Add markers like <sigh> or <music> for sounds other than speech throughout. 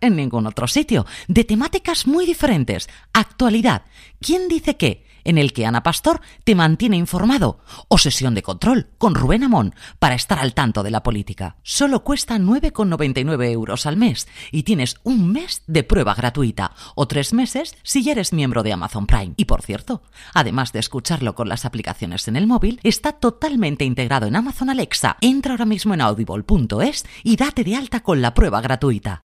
en ningún otro sitio, de temáticas muy diferentes. Actualidad, ¿quién dice qué? En el que Ana Pastor te mantiene informado. O sesión de control con Rubén Amón para estar al tanto de la política. Solo cuesta 9,99 euros al mes y tienes un mes de prueba gratuita o tres meses si ya eres miembro de Amazon Prime. Y por cierto, además de escucharlo con las aplicaciones en el móvil, está totalmente integrado en Amazon Alexa. Entra ahora mismo en audible.es y date de alta con la prueba gratuita.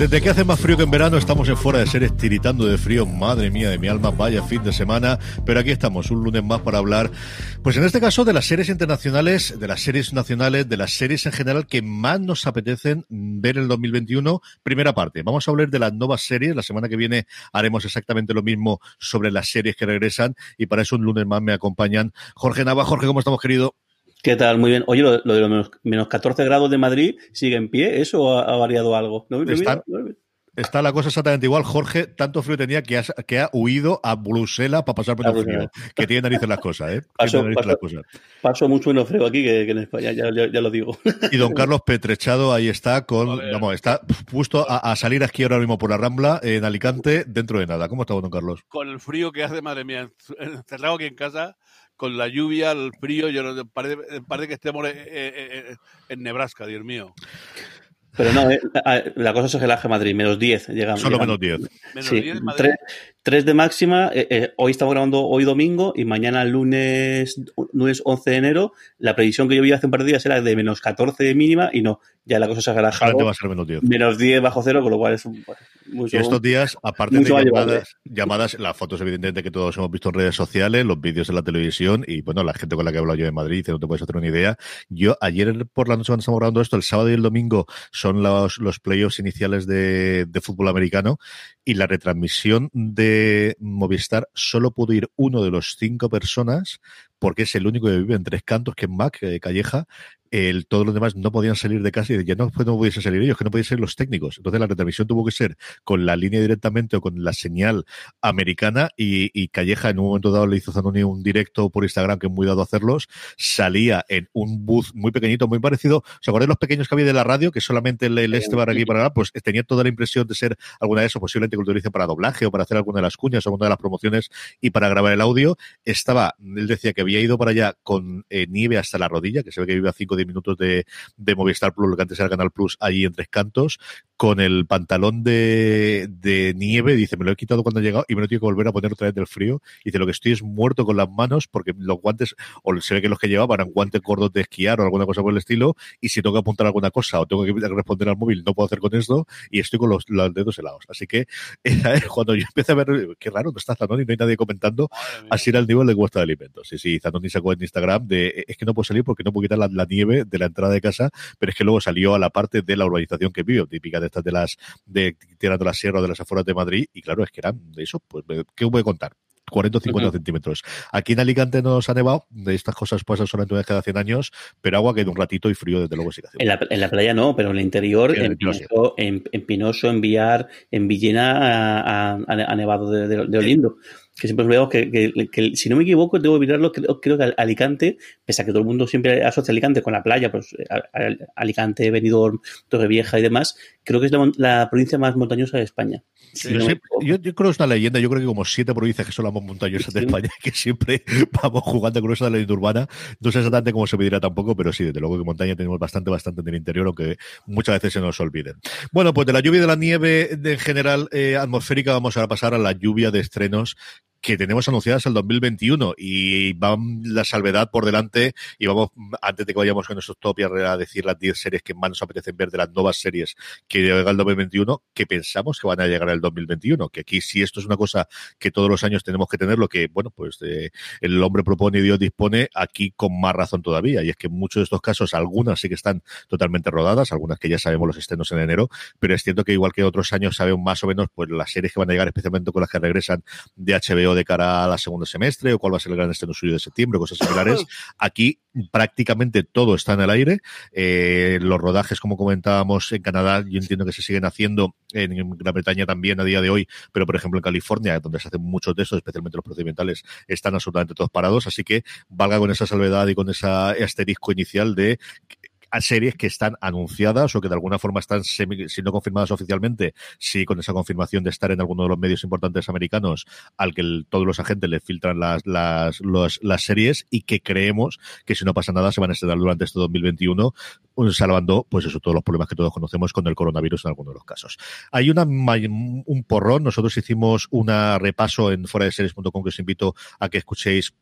Desde que hace más frío que en verano estamos en fuera de series tiritando de frío, madre mía de mi alma, vaya fin de semana, pero aquí estamos un lunes más para hablar, pues en este caso de las series internacionales, de las series nacionales, de las series en general que más nos apetecen ver en el 2021. Primera parte, vamos a hablar de las nuevas series, la semana que viene haremos exactamente lo mismo sobre las series que regresan y para eso un lunes más me acompañan Jorge Nava. Jorge, ¿cómo estamos querido? ¿Qué tal? Muy bien. Oye, lo, lo de los menos, menos, 14 grados de Madrid sigue en pie. ¿Eso ha, ha variado algo? ¿No? Está, está, la cosa exactamente igual. Jorge, tanto frío tenía que ha, que ha huido a Bruselas para pasar por el frío. Que tiene narices las cosas, ¿eh? <laughs> Paso, paso, las cosas. paso, mucho menos frío aquí que, que en España, ya, ya, ya, lo digo. Y don <laughs> Carlos Petrechado ahí está, con, vamos, está puesto a, a, salir aquí ahora mismo por la Rambla en Alicante dentro de nada. ¿Cómo está, don Carlos? Con el frío que hace, madre mía, encerrado aquí en casa con la lluvia, el frío, yo no, parece, parece que estemos en, en, en Nebraska, Dios mío. Pero no, eh, la cosa es el Madrid, menos 10 llegamos. Solo llegamos. menos 10. Menos Sí, 10 Madrid. 3, 3 de máxima. Eh, eh, hoy estamos grabando hoy domingo y mañana lunes, lunes 11 de enero. La previsión que yo vi hace un par de días era de menos 14 de mínima y no, ya la cosa se ha relajado. Ahora va a ser menos 10. Menos 10 bajo cero, con lo cual es un, mucho, Y estos días, aparte de llamadas, llamadas, las fotos evidentemente que todos hemos visto en redes sociales, los vídeos en la televisión y bueno, la gente con la que he hablado yo en Madrid, dice, no te puedes hacer una idea. Yo ayer por la noche cuando estamos grabando esto, el sábado y el domingo son los, los playoffs iniciales de, de fútbol americano y la retransmisión de Movistar solo pudo ir uno de los cinco personas porque es el único que vive en Tres Cantos, que es Mac eh, Calleja, el, todos los demás no podían salir de casa y ya no, pues no pudiesen salir ellos, que no podían ser los técnicos. Entonces la retransmisión tuvo que ser con la línea directamente o con la señal americana y, y Calleja en un momento dado le hizo Zanoni un directo por Instagram que es muy dado a hacerlos, salía en un booth muy pequeñito, muy parecido, ¿os acordáis los pequeños que había de la radio? Que solamente el, el este para aquí para allá, pues tenía toda la impresión de ser alguna de eso, posiblemente que utilicen para doblaje o para hacer alguna de las cuñas o alguna de las promociones y para grabar el audio. Estaba, él decía que había ido para allá con eh, nieve hasta la rodilla, que se ve que vive a 5 o 10 minutos de, de Movistar Plus, lo que antes era Canal Plus, allí en Tres Cantos, con el pantalón de, de nieve, dice, me lo he quitado cuando he llegado y me lo tengo que volver a poner otra vez del frío. Dice, lo que estoy es muerto con las manos porque los guantes, o se ve que los que llevaban eran guantes gordos de esquiar o alguna cosa por el estilo, y si tengo que apuntar alguna cosa o tengo que responder al móvil, no puedo hacer con esto, y estoy con los, los dedos helados. Así que <laughs> era cuando yo empecé a ver, qué raro, no está Zanoni, no hay nadie comentando, así era el nivel de cuesta de alimentos. Sí, sí, Zanoni sacó en Instagram de, es que no puedo salir porque no puedo quitar la, la nieve de la entrada de casa, pero es que luego salió a la parte de la urbanización que vivo, típica de estas de las de tirando la sierra o de las afueras de Madrid, y claro, es que eran de eso, pues, ¿qué voy a contar? 40 o 50 centímetros. Aquí en Alicante no se ha nevado, de estas cosas pasan solamente una vez cada 100 años, pero agua que de un ratito y frío desde luego sí que. En la, en la playa no, pero en el interior, En Pinoso, en, en Pinoso, en Villar, en Villena, ha, nevado de, de- de Olindo. Que siempre veo que, que- que, si no me equivoco, debo mirarlo, creo, creo que Alicante, pese a que todo el mundo siempre asocia Alicante con la playa, pues a- a- Alicante, Benidorm, Torrevieja y demás, creo que es la, provincia más montañosa de España. Yo, no creo que es una leyenda, yo creo que como siete provincias que son las más montañosas de Sí. España, <laughs> que siempre vamos jugando con esa leyenda urbana. No sé exactamente cómo se medirá tampoco, pero sí, desde luego que montaña tenemos bastante, bastante en el interior, aunque muchas veces se nos olviden. Bueno, pues de la lluvia y de la nieve de- en general eh, atmosférica vamos a pasar a la lluvia de estrenos que tenemos anunciadas el 2021 y van la salvedad por delante y vamos, antes de que vayamos con esos top a decir las 10 series que más nos apetecen ver de las nuevas series que llega el 2021, que pensamos que van a llegar al 2021, que aquí si esto es una cosa que todos los años tenemos que tener, lo que, bueno, pues eh, el hombre propone y Dios dispone, aquí con más razón todavía, y es que en muchos de estos casos, algunas sí que están totalmente rodadas, algunas que ya sabemos los estrenos en enero, pero es cierto que igual que otros años sabemos más o menos pues las series que van a llegar, especialmente con las que regresan de HBO de cara a la segundo semestre, o cuál va a ser el gran estreno suyo de septiembre, cosas similares. <laughs> Aquí prácticamente todo está en el aire. Eh, los rodajes, como comentábamos en Canadá, yo entiendo que se siguen haciendo en Gran Bretaña también a día de hoy, pero por ejemplo en California, donde se hacen muchos de estos, especialmente los procedimentales, están absolutamente todos parados. Así que valga con esa salvedad y con ese asterisco inicial de a series que están anunciadas o que de alguna forma están semi, si no confirmadas oficialmente, sí con esa confirmación de estar en alguno de los medios importantes americanos al que todos los agentes le filtran las, las, los, las series y que creemos que si no pasa nada se van a estrenar durante este 2021 salvando pues eso todos los problemas que todos conocemos con el coronavirus en algunos de los casos. Hay una un porrón, nosotros hicimos una repaso en fuera de series.com que os invito a que escuchéis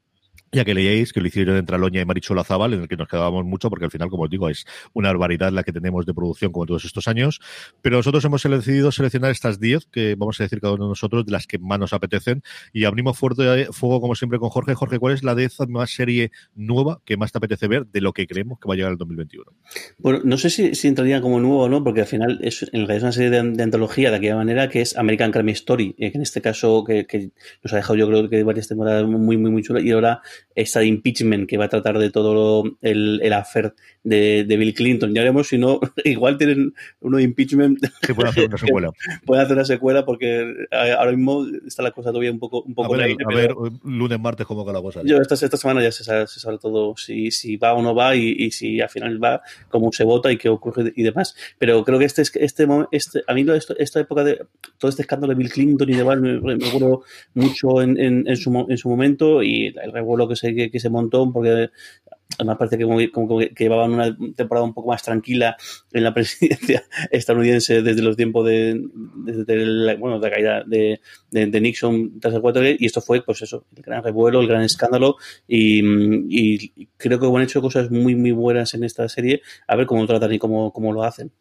ya que leíais, que lo hicieron entre Aloña y Marichu Lazábal, en el que nos quedábamos mucho, porque al final, como os digo, es una barbaridad la que tenemos de producción como todos estos años. Pero nosotros hemos decidido seleccionar estas 10, que vamos a decir cada uno de nosotros, de las que más nos apetecen. Y abrimos fuerte fuego, como siempre, con Jorge. Jorge, ¿cuál es la décima serie nueva que más te apetece ver de lo que creemos que va a llegar el 2021? Bueno, no sé si, entraría como nuevo o no, porque al final es, en realidad es una serie de, de, antología de aquella manera que es American Crime Story, eh, que en este caso que, que, nos ha dejado yo creo que varias temporadas muy, muy, muy chulas. Y ahora esta de impeachment que va a tratar de todo lo, el, el affair de, de, Bill Clinton. Ya veremos si no, <laughs> igual tienen uno de impeachment. Que puede hacer una <laughs> secuela. puede hacer una secuela porque ahora mismo está la cosa todavía un poco, un poco a ver, aire, a ver lunes, martes, cómo va la cosa. Yo esta, esta semana ya se sabe, se sabe todo si, si va o no va y, y, si al final va, cómo se vota y qué ocurre y demás. Pero creo que este, este, este a mí esto, esta época de todo este escándalo de Bill Clinton y demás me, me mucho en, en, en, su, en su momento y el revuelo que se, que, montó porque además parece que, como, que, llevaban una temporada un poco más tranquila en la <laughs> presidencia estadounidense desde los tiempos de, desde la, bueno, de caída de, de, Nixon tras el Watergate y esto fue pues eso, el gran revuelo, el gran escándalo y, y creo que han hecho cosas muy muy buenas en esta serie a ver cómo lo tratan y cómo, cómo lo hacen.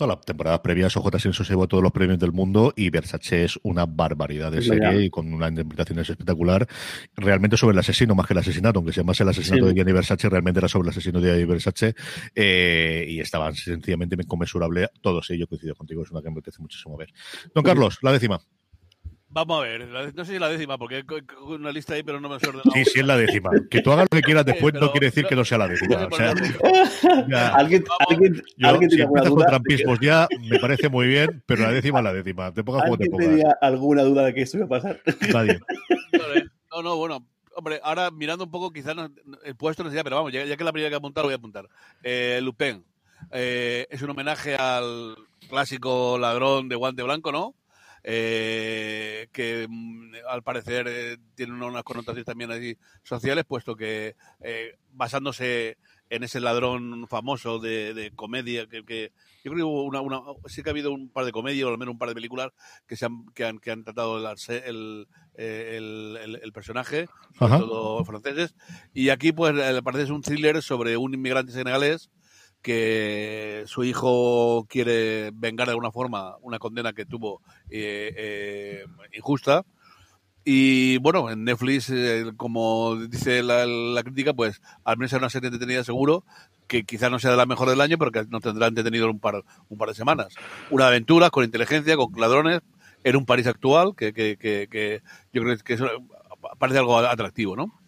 No, la temporada previa OJ Simpson se llevó todos los premios del mundo y Versace es una barbaridad de serie Real. y con una interpretación espectacular. Realmente sobre el asesino más que el asesinato, aunque se llamase el asesinato Sí. de Gianni Versace, realmente era sobre el asesino de Gianni Versace eh, y estaban sencillamente inconmensurable. Todos ellos coincido contigo, es una que me apetece muchísimo ver. Don Carlos, la décima. Vamos a ver, no sé si la décima, porque hay una lista ahí, pero no me suena. Sí, sí es la décima. Que tú hagas lo que quieras después Pero- no quiere decir que no sea la décima. O sea, ya, <laughs> ¿Alguien, alguien, yo, alguien si alguna empiezas con duda? trampismos ya, me parece muy bien, pero la décima es la décima. Te pongas como te ¿Alguien pongas. tenía alguna duda de que esto iba a pasar? Nadie. No, no, bueno. Hombre, ahora mirando un poco, quizás no- el puesto no sé, pero vamos, ya, ya que es la primera que apuntar, lo voy a apuntar. Eh, Lupin. Eh, es un homenaje al clásico ladrón de guante blanco, ¿no? Eh, que mm, al parecer eh, tiene unas connotaciones también así sociales, puesto que eh, basándose en ese ladrón famoso de, de comedia, que, que yo creo que hubo una, una- sí que ha habido un par de comedias, o al menos un par de películas que, se han, que, han, que han tratado el, eh, el, el- el personaje, sobre Ajá. todo franceses. Y aquí, pues, eh, parece es un thriller sobre un inmigrante senegalés que su hijo quiere vengar de alguna forma una condena que tuvo eh, eh, injusta. Y bueno, en Netflix, eh, como dice la, crítica, pues al menos es una serie entretenida seguro, que quizás no sea de la mejor del año, pero que nos tendrá entretenido un par, un par de semanas. Una aventura con inteligencia, con ladrones, en un París actual, que, que, que, que yo creo que parece algo atractivo, ¿no?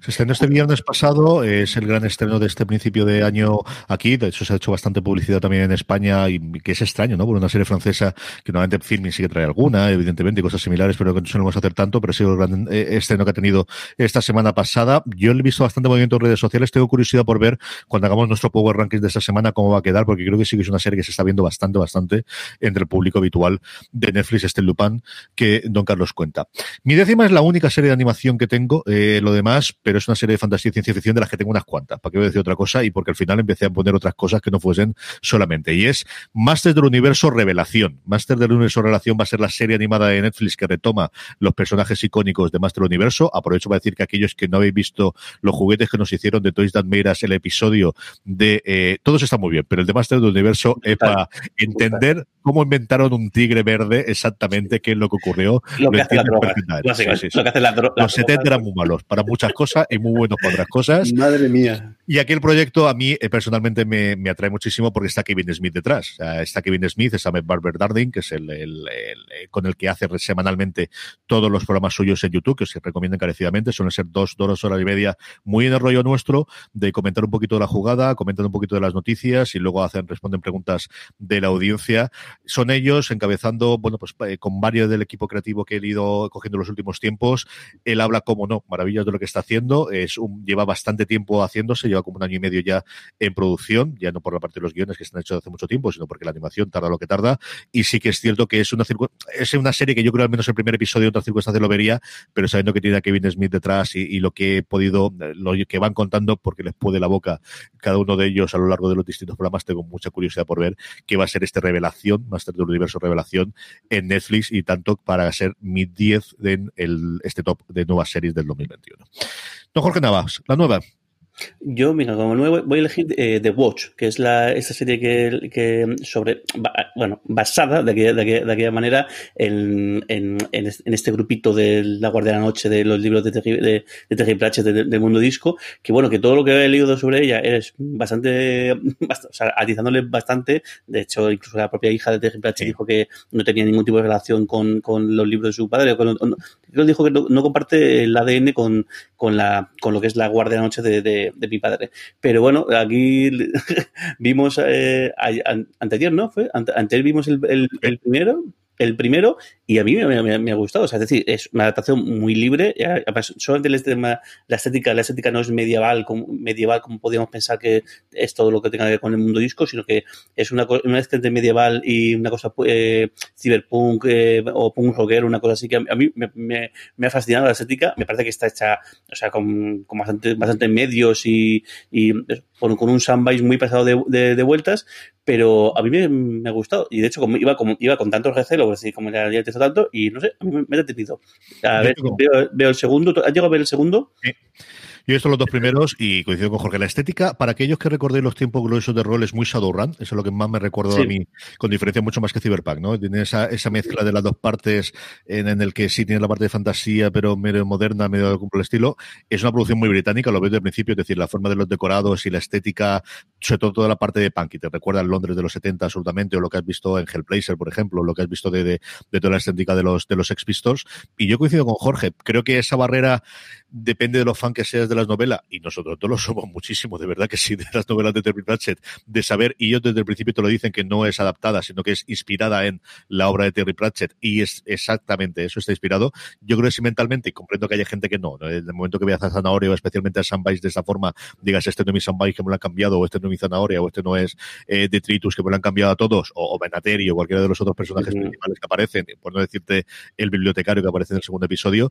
Se estrenó este viernes pasado, es el gran estreno de este principio de año aquí, de hecho se ha hecho bastante publicidad también en España y que es extraño, ¿no? Por una serie francesa que normalmente Filming sí que trae alguna, evidentemente, y cosas similares, pero que no solemos hacer tanto, pero ha sido el gran eh, estreno que ha tenido esta semana pasada. Yo he visto bastante movimiento en redes sociales, tengo curiosidad por ver cuando hagamos nuestro Power Rankings de esta semana cómo va a quedar, porque creo que sí que es una serie que se está viendo bastante, bastante entre el público habitual de Netflix, este Lupin, que Don Carlos cuenta. Mi décima es la única serie de animación que tengo, eh, lo demás, pero es una serie de fantasía y ciencia ficción de las que tengo unas cuantas. ¿Para qué voy a decir otra cosa? Y porque al final empecé a poner otras cosas que no fuesen solamente. Y es Masters del Universo Revelación. Masters del Universo Revelación va a ser la serie animada de Netflix que retoma los personajes icónicos de Master del Universo. Aprovecho para decir que aquellos que no habéis visto los juguetes que nos hicieron de Toys That Made Us, el episodio de... Eh, todos están muy bien, pero el de Master del Universo es para entender cómo inventaron un tigre verde exactamente, qué es lo que ocurrió. Lo que hace la droga. perfectamente. básicamente, Sí, sí, sí. Lo que hace la dro- la Los 70 eran muy malos para muchas cosas y muy buenos para otras cosas. Madre mía. Y aquel proyecto a mí eh, personalmente me, me atrae muchísimo porque está Kevin Smith detrás. O sea, está Kevin Smith, está Ahmed Barber Darding, que es el, el- el- eh, con el que hace semanalmente todos los programas suyos en YouTube, que os recomiendo encarecidamente. Suelen ser dos, dos horas y media muy en el rollo nuestro de comentar un poquito de la jugada, comentar un poquito de las noticias y luego hacen, responden preguntas de la audiencia. Son ellos encabezando, bueno, pues eh, con varios del equipo creativo que he ido cogiendo en los últimos tiempos. Él habla, como no, maravillas de lo que está haciendo. Es un, lleva bastante tiempo haciéndose, lleva como un año y medio ya en producción, ya no por la parte de los guiones que están hechos hace mucho tiempo, sino porque la animación tarda lo que tarda. Y sí que es cierto que es una, es una serie que yo creo al menos el primer episodio de otras circunstancias lo vería, pero sabiendo que tiene a Kevin Smith detrás y, y lo que he podido, eh, lo que van contando, porque les puede la boca cada uno de ellos a lo largo de los distintos programas, tengo mucha curiosidad por ver qué va a ser este revelación, Master del Universo Revelación en Netflix y tanto para ser mi 10 en el, este top de nuevas series del 2021. Don Jorge Navas, la nueva. Yo, mira, como nuevo voy a elegir eh, The Watch, que es la, esta serie que, que sobre, bueno, basada de aquella, de aquella, de aquella manera en, en, en es- en este grupito de La Guardia de la Noche de los libros de Terry, de, de Pratchett de, de Mundo Disco, que bueno, que todo lo que he leído sobre ella es bastante, <laughs> bast- o sea, atizándole bastante, de hecho, incluso la propia hija de Terry Pratchett dijo que no tenía ningún tipo de relación con, con los libros de su padre, con- dijo que no, no comparte el ADN con, con, la, con lo que es la Guardia de Noche de, de, de mi padre. Pero bueno, aquí <laughs> vimos eh, a- an- anteayer, ¿no? Fue Ante- anteayer vimos el- el primero. El primero, y a mí me, ha gustado. O sea, es decir, es una adaptación muy libre. y Además, solamente el tema- la estética, la estética no es medieval como, medieval como podríamos pensar que es todo lo que tenga que ver con el mundo disco, sino que es una, una entre medieval y una cosa eh, cyberpunk eh, o punk rockero, una cosa así que a mí me, me- ha fascinado la estética. Me parece que está hecha, o sea, con, con bastante, bastante medios y, y con, con un soundbite muy pasado de vueltas, pero a mí me, me ha gustado. Y de hecho, como iba, como, iba con tanto recelo, pues, sí, como ya, ya te tanto, y no sé, a mí me, me ha detenido. A ver, veo, veo el segundo. ¿Has llegado a ver el segundo? Yo Yo he visto los dos primeros y coincido con Jorge. La estética, para aquellos que recordéis los tiempos gloriosos de rol, es muy Shadowrun. Eso es lo que más me recuerdo a mí, con diferencia mucho más que Cyberpunk, ¿no? Tiene esa, esa mezcla de las dos partes en, en, el que sí tiene la parte de fantasía, pero medio moderna, medio como el estilo. Es una producción muy británica, lo veo desde el principio, es decir, la forma de los decorados y la estética, sobre todo toda la parte de punk, y te recuerda el Londres de los 70 absolutamente, o lo que has visto en Hellblazer, por ejemplo, lo que has visto de, de, de toda la estética de los, de los Ex Pistols. Y yo coincido con Jorge, creo que esa barrera depende de lo fan que seas de las novelas, y nosotros todos lo somos muchísimo, de verdad que sí, de las novelas de Terry Pratchett, de saber, y ellos desde el principio te lo dicen que no es adaptada, sino que es inspirada en la obra de Terry Pratchett, y es exactamente eso, está inspirado. Yo creo que sí mentalmente, y comprendo que haya gente que no, en el momento que veas a Zanahoria, o especialmente a Sunbase de esa forma, digas, este no es mi Sunbase que me lo han cambiado, o este no es mi Zanahoria, o este no es eh, Detritus que me lo han cambiado a todos, o, o Benateri, o cualquiera de los otros personajes uh -huh. principales que aparecen, por no decirte el bibliotecario que aparece en el segundo episodio,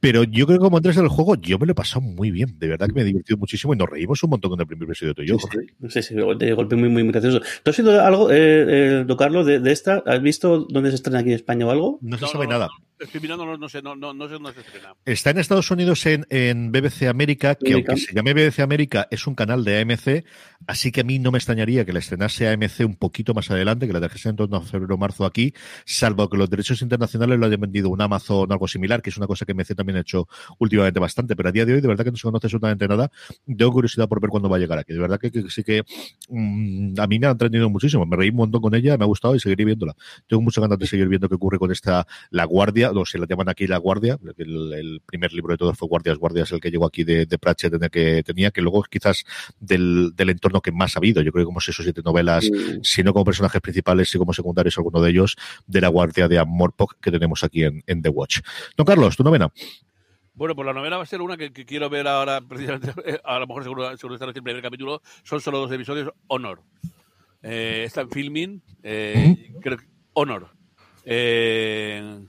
pero yo creo que como entras en el juego, yo me lo he pasado muy bien. De verdad que me he divertido muchísimo y nos reímos un montón con el primer episodio tuyo. Sí, sí, sí, sí, de golpe muy, muy, muy gracioso. ¿Tú has oído algo, eh, eh, don Carlos, de, de, esta? ¿Has visto dónde se estrena aquí en España o algo? No se no, sabe no, nada. Estoy mirando, no, no, sé, no, no, no sé dónde se estrena. Está en Estados Unidos en, en BBC América, que América. aunque se llame BBC América, es un canal de AMC, así que a mí no me extrañaría que la estrenase AMC un poquito más adelante, que la dejase en torno a febrero o marzo aquí, salvo que los derechos internacionales lo hayan vendido un Amazon o algo similar, que es una cosa que MC también ha hecho últimamente bastante, pero a día de hoy de verdad que no se conoce absolutamente nada. Tengo curiosidad por ver cuándo va a llegar aquí. De verdad que, que sí que mmm, a mí me ha entretenido muchísimo. Me reí un montón con ella, me ha gustado y seguiré viéndola. Tengo muchas ganas de seguir viendo qué ocurre con esta La Guardia, o se la llaman aquí La Guardia. El, el primer libro de todos fue Guardias, Guardias, el que llegó aquí de, de Pratchett en el que tenía, que luego quizás del, del entorno que más ha habido. Yo creo que como seis o siete novelas, mm. si no como personajes principales, y como secundarios, alguno de ellos, de La Guardia de Amorpok que tenemos aquí en, en The Watch. Don Carlos, tu novena. Bueno, pues la novela va a ser una que, que quiero ver ahora, <laughs> precisamente, a lo mejor seguro, seguro estar en el primer capítulo, son solo dos episodios, Honor. Eh, está en filming, eh, creo que Honor. Eh,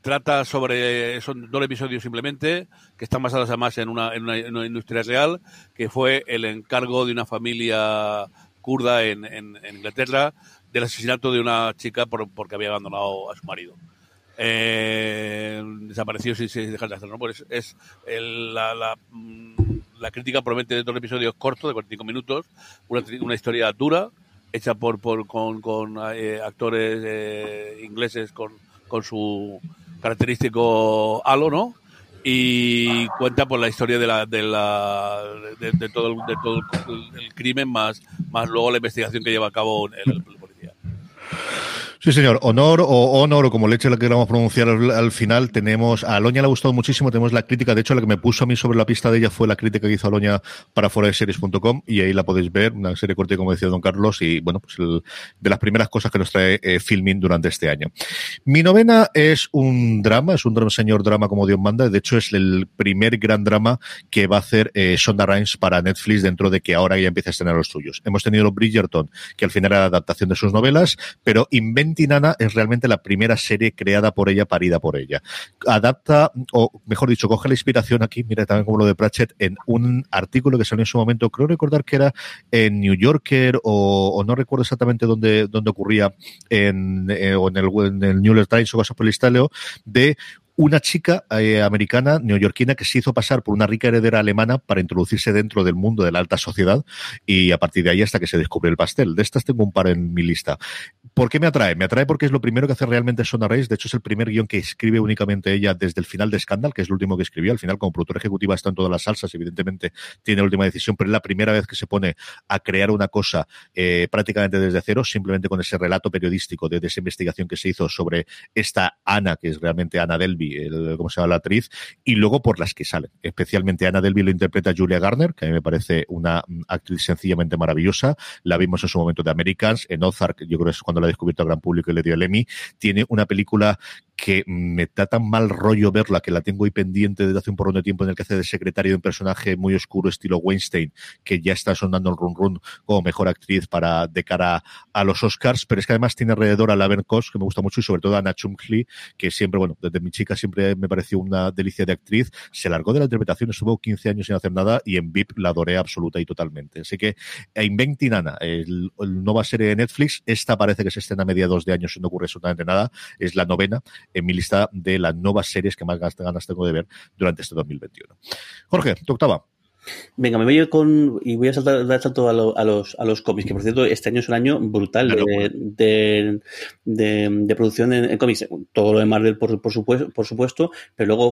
trata sobre, son dos episodios simplemente, que están basados además en una, en una, en una industria real, que fue el encargo de una familia kurda en, en, Inglaterra del asesinato de una chica por, porque había abandonado a su marido eh, desapareció sin, sin dejar de hacerlo. Pues es el, la, la, mm, la, crítica promete dos episodios cortos, de 45 minutos, una, una historia dura, hecha por, por con, con eh, actores eh, ingleses con, con su característico halo, ¿no? y cuenta por la historia de la de la de, todo el, de todo el, crimen más más luego la investigación que lleva a cabo el, el Sí, señor. Honor o honor, o como leche la queramos pronunciar al, al, final, tenemos. A Aloña le ha gustado muchísimo. Tenemos la crítica. De hecho, la que me puso a mí sobre la pista de ella fue la crítica que hizo Aloña para foradeseries.com y ahí la podéis ver. Una serie corta, como decía don Carlos, y bueno, pues el, de las primeras cosas que nos trae eh, Filming durante este año. Mi novena es un drama, es un señor drama como Dios manda. De hecho, es el primer gran drama que va a hacer eh, Shonda Rhimes para Netflix dentro de que ahora ya empieza a estrenar los suyos. Hemos tenido Bridgerton, que al final era la adaptación de sus novelas, pero Invent Nana es realmente la primera serie creada por ella, parida por ella. Adapta, o mejor dicho, coge la inspiración aquí, mira también como lo de Pratchett, en un artículo que salió en su momento, creo recordar que era en New Yorker o, no recuerdo exactamente dónde, dónde ocurría, en, eh, o en el, New York Times o cosas por el de una chica eh, americana neoyorquina que se hizo pasar por una rica heredera alemana para introducirse dentro del mundo de la alta sociedad y a partir de ahí hasta que se descubre el pastel. De estas tengo un par en mi lista. ¿Por qué me atrae? Me atrae porque es lo primero que hace realmente Sona Reyes. De hecho, es el primer guion que escribe únicamente ella desde el final de Scandal, que es el último que escribió. Al final, como productora ejecutiva está en todas las salsas, evidentemente tiene la última decisión, pero es la primera vez que se pone a crear una cosa eh, prácticamente desde cero, simplemente con ese relato periodístico de, de esa investigación que se hizo sobre esta Ana, que es realmente Ana Delby, ¿cómo se llama la actriz? Y luego por las que salen. Especialmente Ana Delby lo interpreta Julia Garner, que a mí me parece una actriz sencillamente maravillosa. La vimos en su momento de Americans, en Ozark, yo creo que es cuando la ha descubierto al gran público y le dio el Emmy. Tiene una película que me da tan mal rollo verla que la tengo ahí pendiente desde hace un porrón de tiempo en el que hace de secretario de un personaje muy oscuro estilo Weinstein que ya está sonando el run run como mejor actriz para de cara a los Oscars pero es que además tiene alrededor a Laverne Koss que me gusta mucho y sobre todo a Anna Chumley que siempre bueno desde mi chica siempre me pareció una delicia de actriz. Se largó de la interpretación estuvo 15 años sin hacer nada y en VIP la adoré absoluta y totalmente. Así que Inventing Anna el, nueva serie de Netflix esta parece que se estrena a mediados de años si no ocurre absolutamente nada es la novena en mi lista de las nuevas series que más ganas tengo de ver durante este 2021. Jorge, tu octava. Venga, me voy con. Y voy a saltar, dar salto a, a, los, a los cómics, que por cierto, este año es un año brutal de, de, de, de producción en, en, cómics. Todo lo de Marvel, por, por, supuesto, por supuesto, pero luego.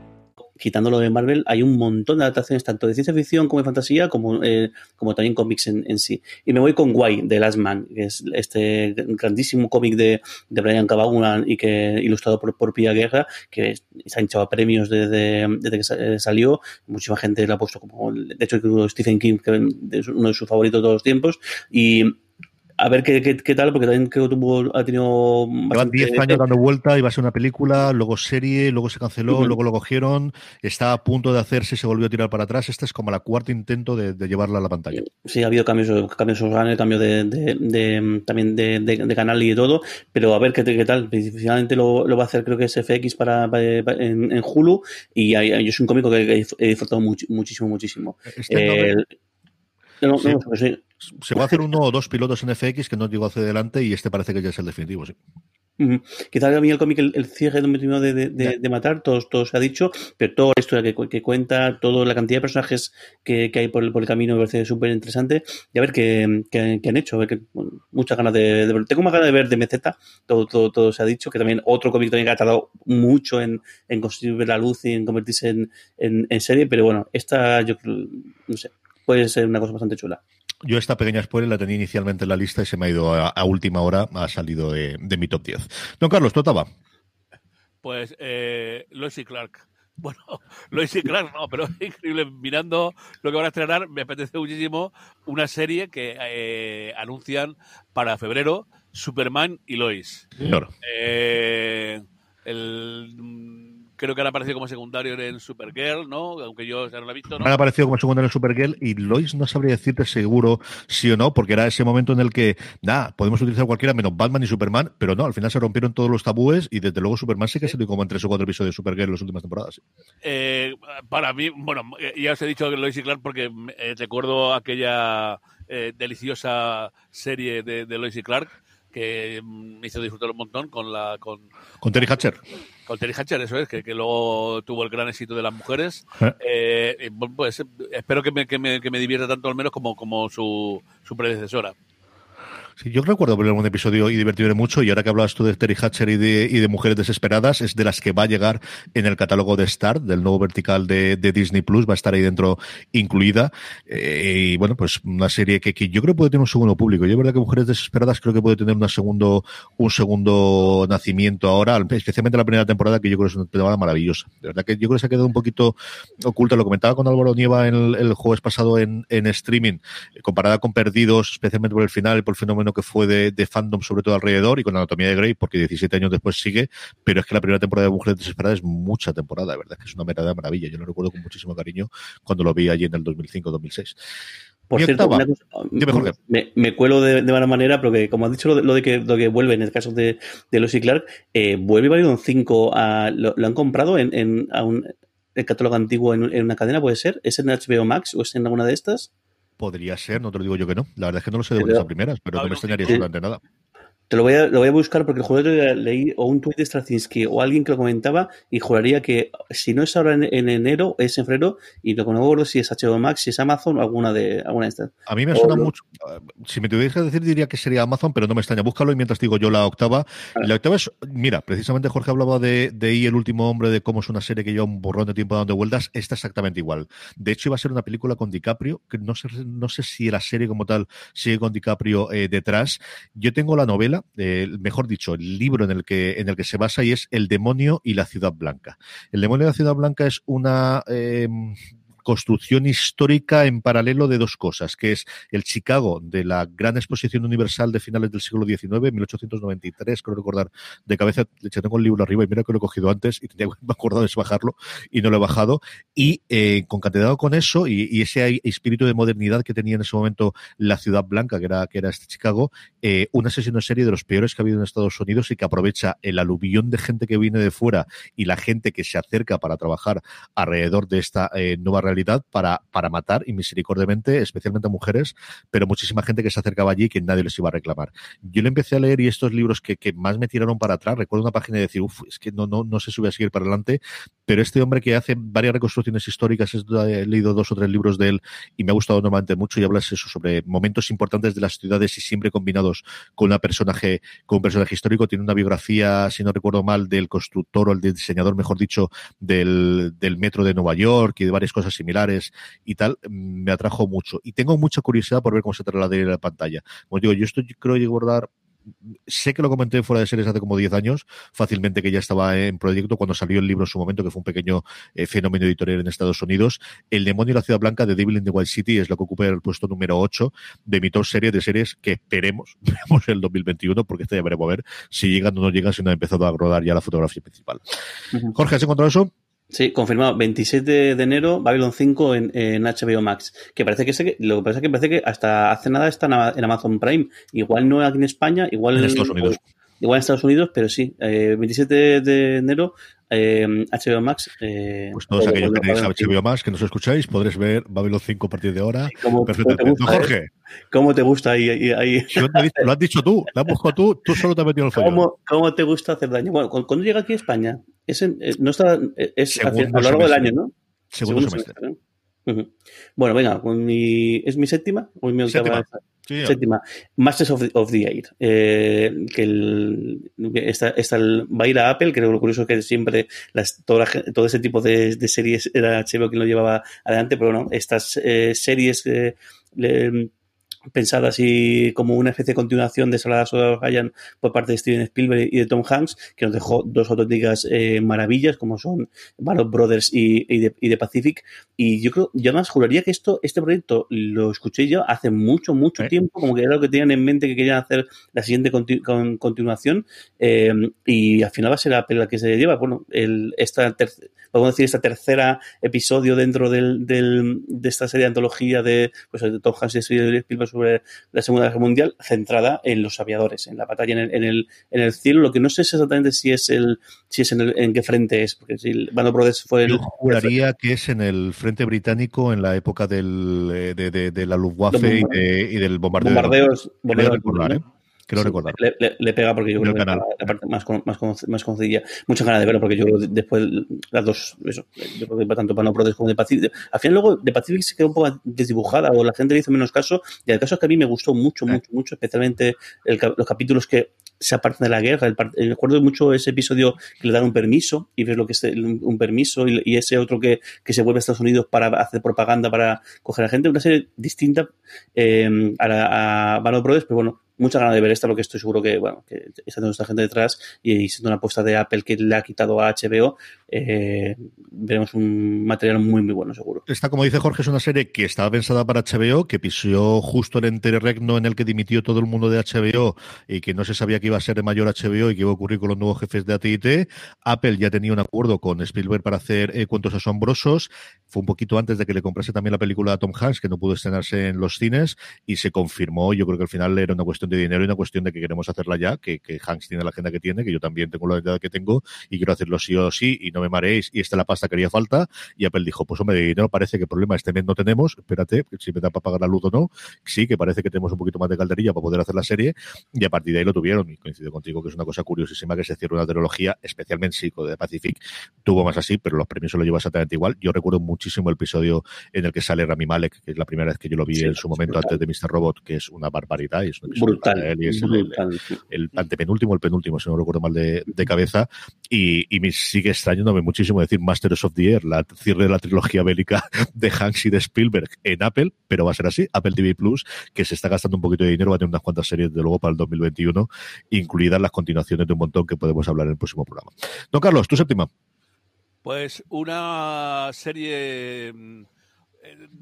Quitando lo de Marvel, hay un montón de adaptaciones tanto de ciencia ficción como de fantasía, como, eh, como también cómics en, sí. Y me voy con Guay, de Last Man, que es este grandísimo cómic de, de Brian Cabagunan y que ilustrado por, Pia Guerra, que se ha hinchado a premios desde, desde que salió. Muchísima gente lo ha puesto como, de hecho, Stephen King, que es uno de sus favoritos de todos los tiempos. Y a ver qué, qué, qué, tal, porque también creo que tuvo, ha tenido. Llevan 10 años dando vuelta, iba a ser una película, luego serie, luego se canceló, uh -huh. luego lo cogieron, está a punto de hacerse se volvió a tirar para atrás. Este es como la cuarta intento de, de llevarla a la pantalla. Sí, ha habido cambios, cambios orgánicos, cambio de, de, de, también de, canal y de todo, pero a ver qué, qué tal. Finalmente lo, lo, va a hacer, creo que es FX para, para, para en, en, Hulu, y hay, yo soy un cómico que he disfrutado much, muchísimo, muchísimo. Este eh, no, sí. no, sí. Se va a hacer uno o dos pilotos en FX que no digo hacia adelante y este parece que ya es el definitivo, sí. Uh -huh. Quizás a mí el cómic, el, el, cierre no me terminó de, de, de, de, matar, todo, todo se ha dicho, pero toda la historia que, que cuenta, toda la cantidad de personajes que, que hay por el, por el, camino me parece súper interesante. Y a ver qué, qué, qué, han hecho, a ver bueno, muchas ganas de, de, Tengo más ganas de ver de MZ, todo, todo, todo se ha dicho, que también otro cómic también que ha tardado mucho en, en construir la luz y en convertirse en, en, en serie, pero bueno, esta yo no sé, puede ser una cosa bastante chula. Yo esta pequeña spoiler la tenía inicialmente en la lista y se me ha ido a, a última hora, ha salido de, de, mi top 10. Don Carlos, ¿tú estaba? Pues eh, Lois y Clark. <laughs> Bueno, Lois y Clark no, pero es <laughs> increíble. Mirando lo que van a estrenar, me apetece muchísimo una serie que eh, anuncian para febrero, Superman y Lois. Claro. Eh, el creo que han aparecido como secundario en Supergirl, ¿no? Aunque yo ya no la he visto, ¿no? Han aparecido como secundario en Supergirl y Lois no sabría decirte seguro sí o no, porque era ese momento en el que, nada, podemos utilizar cualquiera menos Batman y Superman, pero no, al final se rompieron todos los tabúes y desde luego Superman sí que se como en tres o cuatro episodios de Supergirl en las últimas temporadas. Eh, para mí, bueno, ya os he dicho que Lois y Clark porque eh, recuerdo aquella eh, deliciosa serie de, de Lois y Clark que me hizo disfrutar un montón con la con, con Terry Hatcher. Con Terry Hatcher eso es que, que luego tuvo el gran éxito de las mujeres. Eh, eh, pues espero que me, que me, que me divierta tanto al menos como, como su, su predecesora Sí, yo recuerdo ver un episodio y divertirme mucho, y ahora que hablabas tú de Terry Hatcher y de, y de Mujeres Desesperadas, es de las que va a llegar en el catálogo de Star, del nuevo vertical de, de Disney Plus, va a estar ahí dentro incluida. Eh, y bueno, pues una serie que, que, yo creo puede tener un segundo público. Yo, verdad que Mujeres Desesperadas creo que puede tener una segundo, un segundo nacimiento ahora, especialmente la primera temporada, que yo creo que es una temporada maravillosa. De verdad que yo creo que se ha quedado un poquito oculta. Lo comentaba con Álvaro Nieva el, el jueves pasado en, en streaming, comparada con Perdidos, especialmente por el final y por el fenómeno que fue de, de, fandom sobre todo alrededor y con Anatomía de Grey porque 17 años después sigue, pero es que la primera temporada de Mujeres Desesperadas es mucha temporada, verdad que es una verdadera maravilla. Yo lo recuerdo con muchísimo cariño cuando lo vi allí en el 2005-2006. Por cierto, cosa, me, me, cuelo de, de mala manera, porque como has dicho lo de, lo de, que, lo que vuelve en el caso de, de Lois y Clark, eh, vuelve Babylon 5 a, lo, lo, han comprado en, en a un el catálogo antiguo en, en, una cadena, ¿puede ser? ¿Es en HBO Max o es en alguna de estas? Podría ser, no te lo digo yo que no. La verdad es que no lo sé de buenas a primeras, pero no me extrañaría absolutamente nada. Te lo voy a, lo voy a buscar porque el juego leí o un tuit de Straczynski o alguien que lo comentaba y juraría que si no es ahora en, enero, es en febrero y lo que no me acuerdo si es HBO Max, si es Amazon o alguna de, alguna de estas. A mí me suena mucho. Si me tuvieras que decir, diría que sería Amazon, pero no me extraña. Búscalo y mientras digo yo la octava. La octava es, mira, precisamente Jorge hablaba de, de I, el último hombre, de cómo es una serie que lleva un borrón de tiempo dando vueltas. Esta exactamente igual. De hecho, iba a ser una película con DiCaprio, que no sé, no sé si la serie como tal sigue con DiCaprio eh, detrás. Yo tengo la novela, eh, mejor dicho, el libro en el que en el que se basa y es El demonio y la ciudad blanca. El demonio y la ciudad blanca es una eh, construcción histórica en paralelo de dos cosas, que es el Chicago de la Gran Exposición Universal de finales del siglo XIX, 1893, creo recordar de cabeza, hecho tengo el libro arriba y mira que lo he cogido antes y tenía <laughs> me acordado de bajarlo y no lo he bajado, y eh, concatenado con eso y, ese espíritu de modernidad que tenía en ese momento la ciudad blanca, que era, que era este Chicago, eh, una sesión en serie de los peores que ha habido en Estados Unidos y que aprovecha el aluvión de gente que viene de fuera y la gente que se acerca para trabajar alrededor de esta eh, nueva realidad realidad para, para matar y misericordiamente, especialmente a mujeres, pero muchísima gente que se acercaba allí que nadie les iba a reclamar. Yo le empecé a leer y estos libros que, más me tiraron para atrás, recuerdo una página y decir, uff, es que no, no, no sé si voy a seguir para adelante, pero este hombre que hace varias reconstrucciones históricas, he leído dos o tres libros de él y me ha gustado normalmente mucho y hablas eso sobre momentos importantes de las ciudades y siempre combinados con, una personaje, con un personaje histórico. Tiene una biografía, si no recuerdo mal, del constructor o el diseñador, mejor dicho, del, del metro de Nueva York y de varias cosas similares y tal, me atrajo mucho. Y tengo mucha curiosidad por ver cómo se traslada en la pantalla. Como digo, yo esto creo que guardar sé que lo comenté fuera de series hace como 10 años, fácilmente que ya estaba en proyecto cuando salió el libro en su momento, que fue un pequeño eh, fenómeno editorial en Estados Unidos. El demonio y la ciudad blanca de Devil in the Wild City es lo que ocupa el puesto número 8 de mi top serie de series que esperemos, <laughs> veamos el 2021, porque esta ya veremos a ver si llegan o no llegan, si no ha empezado a rodar ya la fotografía principal. Jorge, ¿has encontrado eso? Sí, confirmado. 27 de enero, Babylon 5 en, en HBO Max. Que parece que, lo que pasa es que parece que hasta hace nada está en Amazon Prime. Igual no aquí en España, igual en Estados Unidos. Igual en Estados Unidos, pero sí. Eh, 27 de enero, eh, HBO Max. Eh, pues todos aquellos que tenéis HBO Max, que nos escucháis, podréis ver Babylon 5 a partir de ahora. Perfectamente. Jorge. Eh? ¿Cómo te gusta ahí? ahí, lo has dicho tú, lo has buscado tú, tú solo te has metido el fallo. ¿Cómo, ¿Cómo, te gusta hacer daño? Bueno, cuando llega aquí a España, es, en, eh, no está, es a, lo largo del año, ¿no? Segundo, semestre. semestre Bueno, venga, mi, ¿es mi séptima? ¿O mi séptima. Séptima. Masters of the, of the Air. Eh, que el, esta, esta va a ir a Apple, creo que lo curioso es que siempre las, todo, todo ese tipo de, de, series era HBO quien lo llevaba adelante, pero no, estas eh, series eh, pensada así como una especie de continuación de Saladas of Ryan por parte de Steven Spielberg y de Tom Hanks, que nos dejó dos auténticas eh, maravillas como son Band Brothers y, y, de, Pacific. Y yo creo, yo más juraría que esto, este proyecto lo escuché yo hace mucho, mucho tiempo, como que era lo que tenían en mente que querían hacer la siguiente continuación. Eh, y al final va a ser la pelea que se lleva. Bueno, el, esta podemos decir, esta tercera episodio dentro del, del, de esta serie de antología de, pues, de Tom Hanks y Spielberg sobre la Segunda Guerra Mundial, centrada en los aviadores, en la batalla en el, en el, en el cielo. Lo que no sé es exactamente si es el, si es en, el, en qué frente es, porque si Band Brothers fue Yo juraría que es en el frente británico en la época del, eh, de, de, de la Luftwaffe y, de, y, del bombardeo. Bombardeos, bombardeos, ¿eh? Quiero recordar. Le, le, pega porque yo creo que la, parte más, más, más concedida. Muchas ganas de verlo porque yo después las dos, eso, yo creo que tanto para no como de Pacific. Al final luego de Pacific se quedó un poco desdibujada o la gente le hizo menos caso y el caso es que a mí me gustó mucho, mucho, mucho, especialmente el, los capítulos que se apartan de la guerra. El, recuerdo mucho ese episodio que le dan un permiso y ves lo que es un permiso y, ese otro que, que, se vuelve a Estados Unidos para hacer propaganda para coger a gente. Una serie distinta eh, a, a, a Brothers, pero bueno, mucha ganas de ver esta, porque estoy seguro que, bueno, que está toda esta gente detrás y siendo una apuesta de Apple que le ha quitado a HBO, eh, veremos un material muy, muy bueno, seguro. Esta, como dice Jorge, es una serie que estaba pensada para HBO, que pisó justo el interregno en el que dimitió todo el mundo de HBO y que no se sabía que iba a ser de mayor HBO y que iba a ocurrir con los nuevos jefes de AT&T. Apple ya tenía un acuerdo con Spielberg para hacer eh, cuentos asombrosos. Fue un poquito antes de que le comprase también la película a Tom Hanks, que no pudo estrenarse en los cines, y se confirmó. Yo creo que al final era una cuestión de dinero y una cuestión de que queremos hacerla ya, que, que Hanks tiene la agenda que tiene, que yo también tengo la agenda que tengo y quiero hacerlo sí o sí y no me mareéis y esta es la pasta que haría falta. Y Apple dijo, pues hombre, de dinero parece que problema este mes no tenemos, espérate, si me da para pagar la luz o no, sí, que parece que tenemos un poquito más de calderilla para poder hacer la serie y a partir de ahí lo tuvieron y coincido contigo que es una cosa curiosísima que se cierre una trilogía, especialmente Psico de Pacific, tuvo más así, pero los premios se lo lleva exactamente igual. Yo recuerdo muchísimo el episodio en el que sale Rami Malek, que es la primera vez que yo lo vi en su momento antes de Mr. Robot, que es una barbaridad y es un brutal, y es el, el, antepenúltimo, el penúltimo, si no recuerdo mal de, de cabeza, y, y, me sigue extrañándome muchísimo decir Masters of the Air, la cierre de la trilogía bélica <laughs> de Hanks y de Spielberg en Apple, pero va a ser así, Apple TV Plus, que se está gastando un poquito de dinero, va a tener unas cuantas series de luego para el 2021, incluidas las continuaciones de un montón que podemos hablar en el próximo programa. Don Carlos, tu séptima. Pues una serie mm,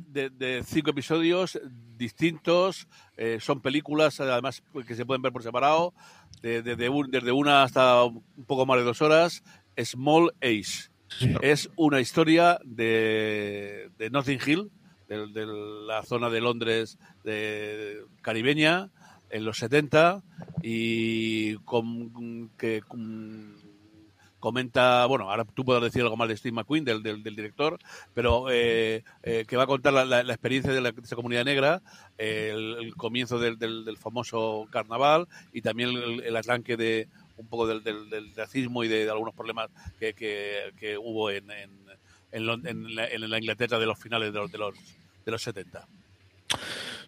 de, de, cinco episodios distintos, eh, son películas además que se pueden ver por separado, de, de, desde una hasta un poco más de dos horas, Small Ace. Sí. Es una historia de, de Notting Hill, de, de, la zona de Londres de, caribeña, en los 70, y con, que con, comenta, bueno, ahora tú puedes decir algo más de Steve McQueen, del, del, director, pero eh, eh, que va a contar la, la, experiencia de, la, esa comunidad negra, el, comienzo del, del, famoso carnaval y también el, el de un poco del, del, racismo y de, algunos problemas que, que, que hubo en, en, en, en, la, Inglaterra de los finales de los, de los, de los 70.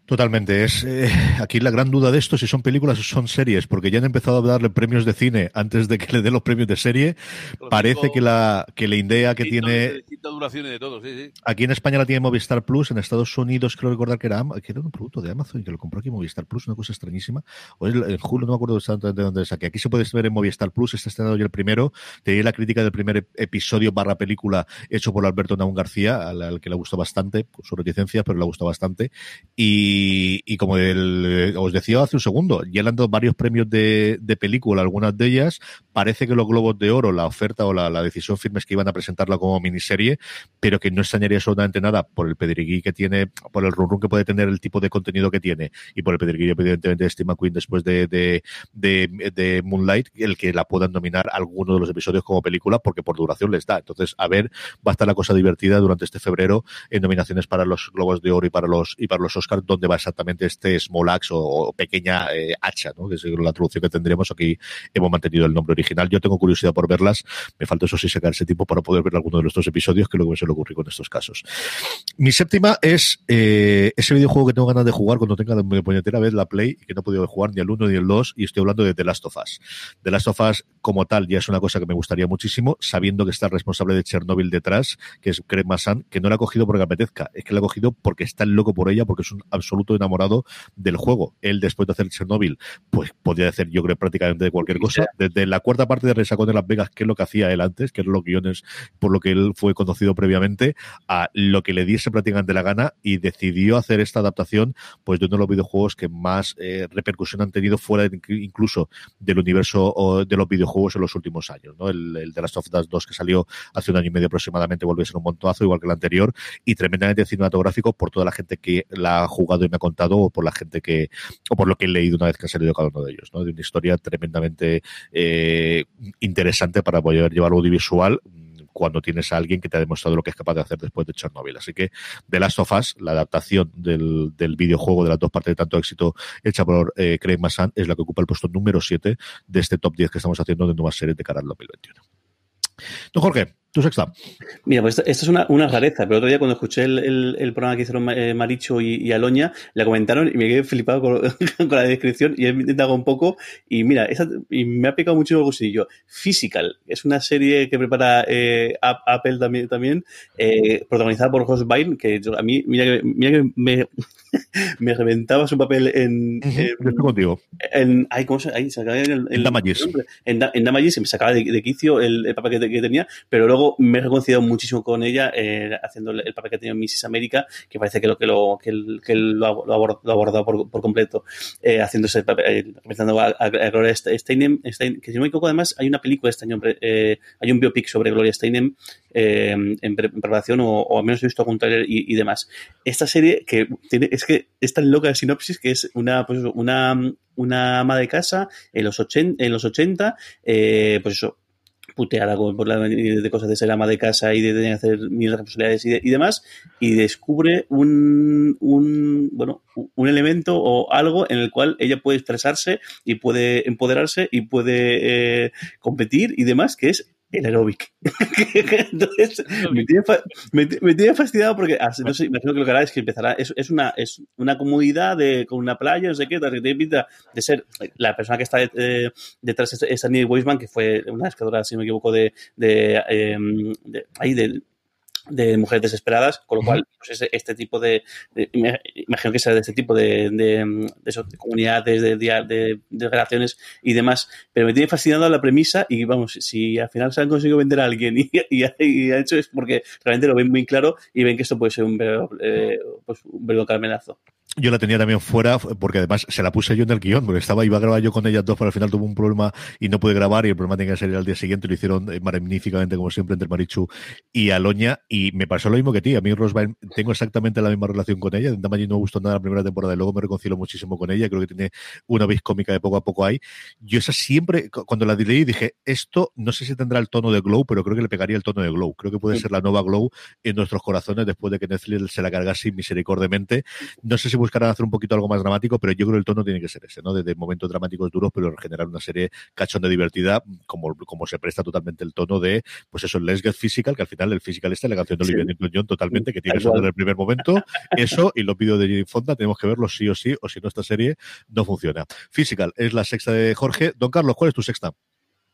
Totalmente. Es eh, aquí la gran duda de esto si son películas o son series, porque ya han empezado a darle premios de cine antes de que le den los premios de serie. Los Parece cinco, que la que la idea que tiene de duraciones de todo, sí, sí. aquí en España la tiene Movistar Plus, en Estados Unidos creo recordar que era, que era un producto de Amazon y que lo compró aquí Movistar Plus, una cosa extrañísima. O es, en julio no me acuerdo exactamente de dónde es aquí. Aquí se puede ver en Movistar Plus, está estrenado ya el primero. Tenía la crítica del primer episodio barra película hecho por Alberto Naún García, al, al que le gustó bastante, por su reticencia, pero le gustó bastante. Y y, como el, os decía hace un segundo, ya le han dado varios premios de, de, película, algunas de ellas. Parece que los Globos de Oro, la oferta o la, decisión firme es que iban a presentarla como miniserie, pero que no extrañaría absolutamente nada por el pedigrí que tiene, por el run, que puede tener el tipo de contenido que tiene y por el pedigrí, evidentemente, de Steve McQueen después de, de, de, Moonlight, el que la puedan dominar alguno de los episodios como película, porque por duración les da. Entonces, a ver, va a estar la cosa divertida durante este febrero en nominaciones para los Globos de Oro y para los, y para los Oscars, donde va exactamente este small axe o, o pequeña eh, hacha, ¿no? que es la traducción que tendremos. Aquí hemos mantenido el nombre original. Yo tengo curiosidad por verlas. Me falta eso sí sacar ese tiempo para poder ver alguno de dos episodios, que es lo que me suele ocurrir con estos casos. Mi séptima es eh, ese videojuego que tengo ganas de jugar cuando tenga de puñetera vez la Play y que no he podido jugar ni el 1 ni el 2 y estoy hablando de The Last of Us. The Last of Us como tal ya es una cosa que me gustaría muchísimo, sabiendo que está el responsable de Chernobyl detrás, que es Craig Massan, que no la ha cogido porque apetezca, es que la ha cogido porque está loco por ella, porque es un absoluto enamorado del juego. Él, después de hacer Chernobyl, pues podía hacer, yo creo, prácticamente de cualquier cosa. Desde la cuarta parte de Resacón de Las Vegas, que es lo que hacía él antes, que es los guiones por lo que él fue conocido previamente, a lo que le diese prácticamente la gana y decidió hacer esta adaptación, pues de uno de los videojuegos que más eh, repercusión han tenido fuera de, incluso del universo o de los videojuegos en los últimos años. ¿no? El, el The Last of Us 2 que salió hace un año y medio aproximadamente volvió a ser un montonazo, igual que el anterior, y tremendamente cinematográfico por toda la gente que la ha jugado y me ha contado, o por la gente que, o por lo que he leído una vez que ha salido cada uno de ellos, ¿no? De una historia tremendamente eh, interesante para poder llevar audiovisual cuando tienes a alguien que te ha demostrado lo que es capaz de hacer después de Chernobyl. Así que The Last of Us, la adaptación del, del videojuego de las dos partes de tanto éxito hecha por eh, Craig Massan, es la que ocupa el puesto número 7 de este top 10 que estamos haciendo de nuevas series de cara al 2021. Don Jorge, tu sexta. Mira, pues esto es una, una, rareza, pero otro día cuando escuché el, el, el programa que hicieron eh, Maricho y, y, Aloña, la comentaron y me quedé flipado con, <laughs> con la descripción y he intentado un poco y mira, esa, y me ha picado mucho el gusillo. Physical, es una serie que prepara eh, Apple también, también eh, protagonizada por Josh Byrne, que yo, a mí, mira que, mira que me, <laughs> me reventaba su papel en... Uh -huh, en yo estoy contigo. En, ay, ¿cómo se, ahí, se acaba en, en, en Damagis. En, en Damagis se me sacaba de, de quicio el, el papel que, que tenía, pero luego me he reconciliado muchísimo con ella eh, haciendo el papel que ha tenido en Mrs. América, que parece que lo que lo, que, que lo, lo, ha abordado por, por completo, eh, haciéndose el papel, eh, representando a, a, Gloria Steinem, Steinem, que si no me equivoco, además hay una película este año, eh, hay un biopic sobre Gloria Steinem eh, en, en, preparación, o, o, al menos he visto algún trailer y, y, demás. Esta serie que tiene, es que es tan loca de sinopsis que es una, pues una, una ama de casa en los 80, en los 80 eh, pues eso, puteada por la de cosas de ser ama de casa y de, de hacer mil responsabilidades y, de, y, demás, y descubre un, un, bueno, un elemento o algo en el cual ella puede expresarse y puede empoderarse y puede eh, competir y demás, que es el aeróbic. <laughs> Entonces, me tiene, me, me tiene, fastidiado porque, no sé, imagino que lo que hará es que empezará, es, es, una, es una comunidad de, con una playa, no sé qué, que tiene pinta de ser la persona que está eh, detrás es Annie Weisman, que fue una escadora, si no me equivoco, de, de, eh, de ahí, del de mujeres desesperadas, con lo cual pues este tipo de, de, imagino que sea de este tipo de, de, de comunidades, de, relaciones y demás, pero me tiene fascinado la premisa y vamos, si al final se han conseguido vender a alguien y, y, y ha hecho es porque realmente lo ven muy claro y ven que esto puede ser un verdadero, eh, pues, un verdadero carmenazo. Yo la tenía también fuera, porque además se la puse yo en el guion, porque estaba, iba a grabar yo con ellas dos, pero al final tuvo un problema y no pude grabar, y el problema tenía que salir al día siguiente, lo hicieron magníficamente, como siempre, entre Marichu y Aloña, y me pasó lo mismo que ti. A mí, Rosbine, tengo exactamente la misma relación con ella. Damagin no me gustó nada la primera temporada, y luego me reconcilio muchísimo con ella, creo que tiene una vis cómica de poco a poco ahí. Yo esa siempre, cuando la leí, dije, esto no sé si tendrá el tono de Glow, pero creo que le pegaría el tono de Glow. Creo que puede ser la nueva Glow en nuestros corazones después de que Netflix se la cargase misericordiamente. No sé si buscarán hacer un poquito algo más dramático, pero yo creo que el tono tiene que ser ese, ¿no? Desde momentos dramáticos duros, pero generar una serie cachón de divertida, como, como se presta totalmente el tono de, pues eso, el Let's Get Physical, que al final el Physical está en la canción de Olivia Newton-John totalmente, que tiene eso desde el primer momento, eso y los vídeos de Jane Fonda, tenemos que verlo sí o sí, o si no esta serie no funciona. Physical es la sexta de Jorge. Don Carlos, ¿cuál es tu sexta?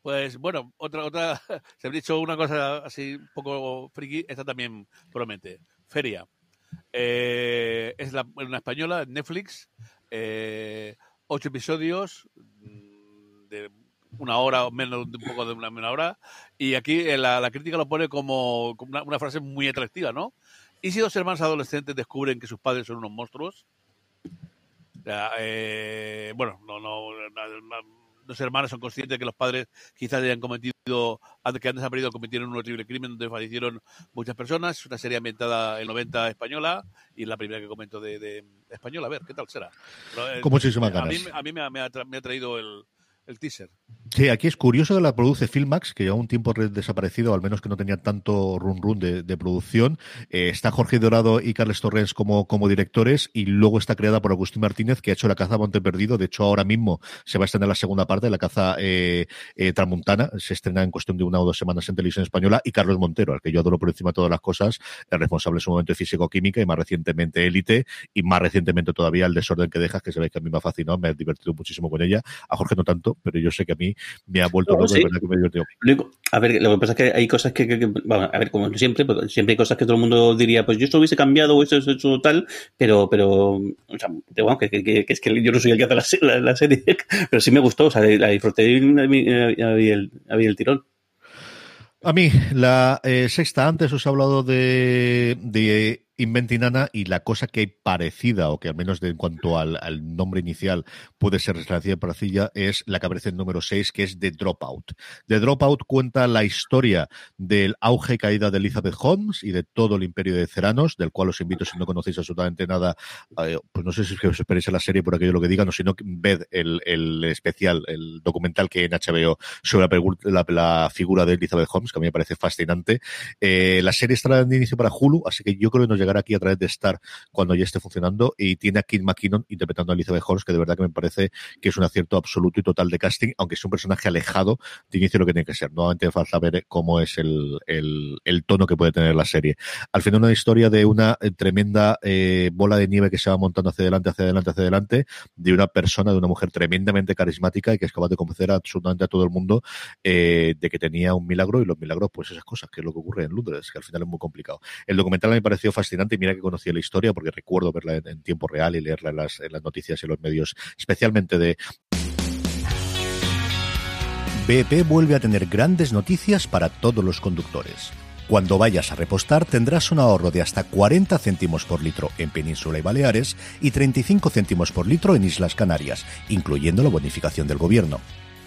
Pues bueno, otra, otra, <laughs> se ha dicho una cosa así un poco friki, esta también promete. Feria. Eh, es la, una española, Netflix, eh, ocho episodios de una hora o menos, un poco de una, hora, y aquí la, la, crítica lo pone como, una, frase muy atractiva, ¿no? ¿Y si dos hermanos adolescentes descubren que sus padres son unos monstruos? Eh, bueno, no, no, los hermanos son conscientes de que los padres quizás hayan cometido, que antes han perdido cometieron un horrible crimen donde fallecieron muchas personas. Es una serie ambientada en 90 española y la primera que comento de, de española. A ver, ¿qué tal será? Pero, Con muchísimas ganas. A mí, a mí me, ha, me, ha me, ha, traído el, el teaser. Sí, aquí es curioso que la produce Filmax, que lleva un tiempo desaparecido, al menos que no tenía tanto run run de, producción. Eh, está Jorge Dorado y Carles Torres como, como directores, y luego está creada por Agustín Martínez, que ha hecho La Caza Monte Perdido. De hecho, ahora mismo se va a estrenar la segunda parte de La Caza eh, eh, Tramuntana. Se estrena en cuestión de una o dos semanas en televisión española. Y Carlos Montero, al que yo adoro por encima de todas las cosas, el responsable en su momento de físico-química y más recientemente Élite, y más recientemente todavía El Desorden que dejas, que sabéis que a mí me ha fascinado, me ha divertido muchísimo con ella. A Jorge no tanto, pero yo sé que a mí me ha vuelto no, loco, sí. de verdad que me divirtió. A ver, lo que pasa es que hay cosas que, que, que bueno, a ver, como siempre, pues, siempre hay cosas que todo el mundo diría, pues yo esto hubiese cambiado o esto, esto, tal, pero, pero, o sea, bueno, que, que, que, es que yo no soy el que hace la, la, la serie, <laughs> pero sí me gustó, o sea, la disfruté y había el, había el tirón. A mí, la eh, sexta, antes os he hablado de, de Inventinana y la cosa que hay parecida, o que al menos en cuanto al, nombre inicial puede ser relativa parecida, es la que aparece en número 6, que es The Dropout. The Dropout cuenta la historia del auge y caída de Elizabeth Holmes y de todo el imperio de Ceranos, del cual os invito, si no conocéis absolutamente nada, pues no sé si os esperéis a la serie por aquello lo que digan, o si no, ved el, especial, el documental que hay en HBO sobre la, figura de Elizabeth Holmes, que a mí me parece fascinante. Eh, la serie estará de inicio para Hulu, así que yo creo que nos aquí a través de Star cuando ya esté funcionando y tiene a Kid McKinnon interpretando a Elizabeth Holmes, que de verdad que me parece que es un acierto absoluto y total de casting, aunque es un personaje alejado de inicio de lo que tiene que ser. Nuevamente falta ver cómo es el, el, el, tono que puede tener la serie. Al final una historia de una tremenda eh, bola de nieve que se va montando hacia adelante, hacia adelante, hacia adelante, de una persona, de una mujer tremendamente carismática y que es capaz de convencer absolutamente a todo el mundo eh, de que tenía un milagro y los milagros, pues esas cosas, que es lo que ocurre en Londres, que al final es muy complicado. El documental me pareció fascinante y mira que conocía la historia porque recuerdo verla en, tiempo real y leerla en las, noticias y los medios, especialmente de BP vuelve a tener grandes noticias para todos los conductores. Cuando vayas a repostar tendrás un ahorro de hasta 40 céntimos por litro en Península y Baleares y 35 céntimos por litro en Islas Canarias, incluyendo la bonificación del gobierno.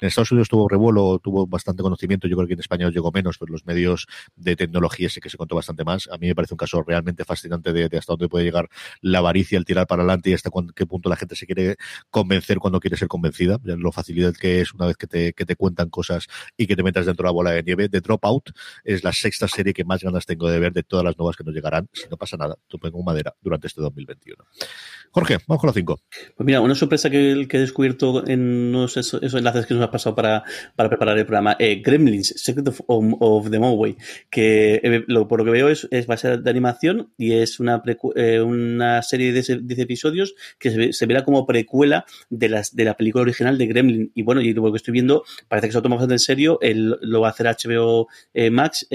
En Estados Unidos tuvo revuelo, tuvo bastante conocimiento, yo creo que en España llegó menos, pero los medios de tecnología sí que se contó bastante más. A mí me parece un caso realmente fascinante de, hasta dónde puede llegar la avaricia, el tirar para adelante y hasta cuán- qué punto la gente se quiere convencer cuando quiere ser convencida. Lo facilidad que es una vez que te, que te cuentan cosas y que te metas dentro de la bola de nieve. The Dropout es la sexta serie que más ganas tengo de ver de todas las nuevas que nos llegarán, si no pasa nada, tú pongo madera durante este 2021. Jorge, vamos con los cinco. Pues mira, una sorpresa que, he descubierto en unos esos, enlaces que nos ha pasado para, para preparar el programa. Eh, Gremlins, Secret of, the Moway, que eh, por lo que veo es, es va a ser de animación y es una, eh, una serie de 10 episodios que se, se verá como precuela de, las, de la película original de Gremlin. Y bueno, y lo que estoy viendo parece que se lo toma bastante en serio. El, lo va a hacer HBO eh, Max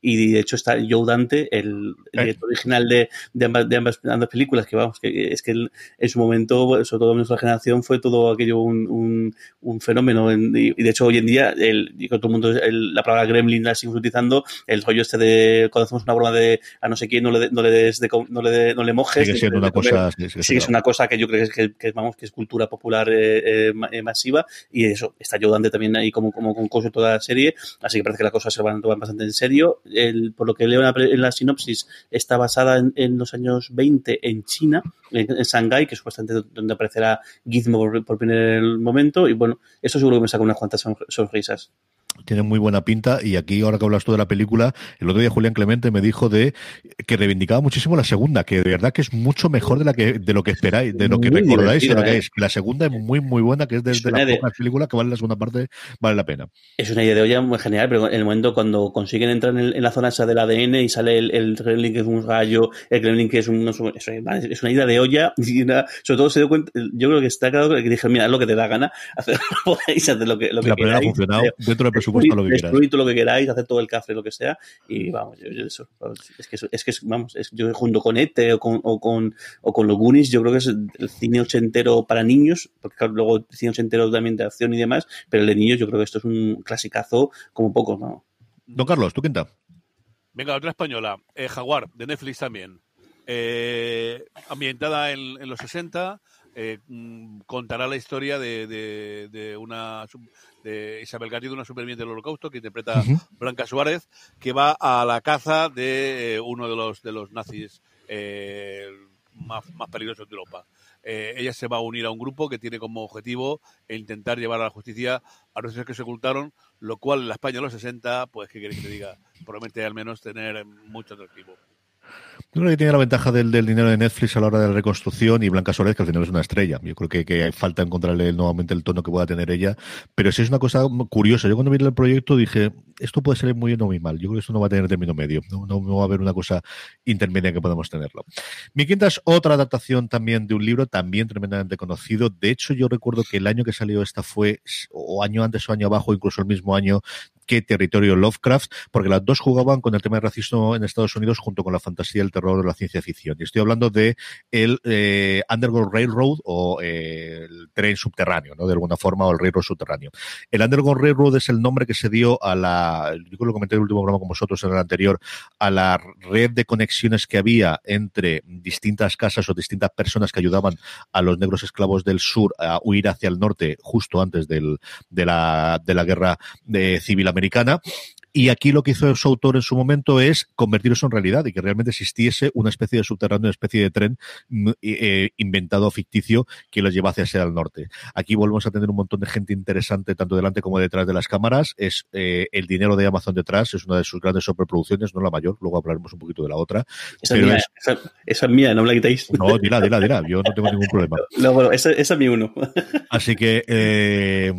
y de hecho está Joe Dante, el, el Eh. director original de, de, ambas, de ambas, ambas películas, que vamos, que es que él, en su momento, sobre todo en nuestra generación, fue todo aquello un, un, un fenómeno. En- y, y de hecho, hoy en día, el, y todo el mundo, el- la palabra gremlin la seguimos utilizando, el rollo este de cuando hacemos una broma de a no sé quién, no le, no le des de no le, de- no le mojes. Sigue siendo una cosa... Sí, es una cosa que yo creo que es, que, que, vamos, que es cultura popular eh, eh, eh, masiva y eso, está ayudando también ahí como, como con cosas toda la serie, así que parece que las cosas se van a tomar bastante en serio. El, por lo que leo en la, sinopsis, está basada en, en los años 20 en China, en, en Shanghái, que es supuestamente donde aparecerá Gizmo por, por primer momento, y bueno, eso seguro que me saca unas cuantas son- sonrisas. Tiene muy buena pinta y aquí ahora que hablas tú de la película, el otro día Julián Clemente me dijo de que reivindicaba muchísimo la segunda, que de verdad que es mucho mejor de la que de lo que esperáis, de lo que Muy recordáis y de lo que ¿eh? es. La segunda es muy muy buena, que es desde Suena las de- pocas películas que vale la segunda parte, vale la pena. Es una idea de olla muy genial, pero en el momento cuando consiguen entrar en, el- en la zona esa del ADN y sale el, el gremlin que es un gallo, el gremlin que es un... no es una- es idea de olla <laughs> y una- sobre todo se dio cuenta, yo creo que está claro que dije, mira, haz lo que te da gana, <laughs> hacer, lo que, lo que la primera ha funcionado dentro del presupuesto lo que destruid todo lo que queráis, hacer todo el café, lo que sea, y vamos, yo, yo eso, es que, es, que vamos, es, yo junto con ETE o con, o con, o con los Goonies, yo creo que es el cine ochentero para niños, porque claro, luego el cine ochentero también de acción y demás, pero el de niños yo creo que esto es un clasicazo como pocos, ¿no? Don Carlos, ¿tú quinta? Venga, otra española, eh, Jaguar, de Netflix también. Eh, ambientada en, en los 60, eh, mm, contará la historia de, de- de una de Isabel Garrido, una superviviente del holocausto que interpreta Blanca Suárez, que va a la caza de eh, uno de los de los nazis eh, más, más peligrosos de Europa. Eh, ella se va a unir a un grupo que tiene como objetivo intentar llevar a la justicia a los que se ocultaron, lo cual en la España de los 60, pues, ¿qué queréis que te diga? Promete al menos tener mucho atractivo. Yo creo que tiene la ventaja del, dinero de Netflix a la hora de la reconstrucción y Blanca Suárez, que al final es una estrella. Yo creo que, que falta encontrarle nuevamente el tono que pueda tener ella. Pero sí es una cosa curiosa. Yo cuando vi el proyecto dije, esto puede ser muy bien o muy mal. Yo creo que esto no va a tener término medio. No, no va a haber una cosa intermedia que podamos tenerlo. Mi quinta es otra adaptación también de un libro también tremendamente conocido. De hecho, yo recuerdo que el año que salió esta fue o año antes o año abajo, incluso el mismo año que Territorio Lovecraft, porque las dos jugaban con el tema del racismo en Estados Unidos junto con la fantasía, el terror la ciencia ficción. Y estoy hablando de el eh, Underground Railroad o eh, el tren subterráneo, ¿no? De alguna forma, o el railroad subterráneo. El Underground Railroad es el nombre que se dio a la, yo lo comenté en el último programa con vosotros en el anterior, a la red de conexiones que había entre distintas casas o distintas personas que ayudaban a los negros esclavos del sur a huir hacia el norte justo antes del, de, la, de la guerra de civil americana Y aquí lo que hizo su autor en su momento es convertir eso en realidad y que realmente existiese una especie de subterráneo, una especie de tren mm, eh, inventado ficticio que los llevase hacia el norte. Aquí volvemos a tener un montón de gente interesante, tanto delante como detrás de las cámaras. Es eh, el dinero de Amazon detrás, es una de sus grandes sobreproducciones, no la mayor, luego hablaremos un poquito de la otra. Esa, es, mía, esa, es mía, no me la quitéis. No, dila, dila, dila, yo no tengo ningún problema. <laughs> No, bueno, esa, esa es mi uno. Así que eh,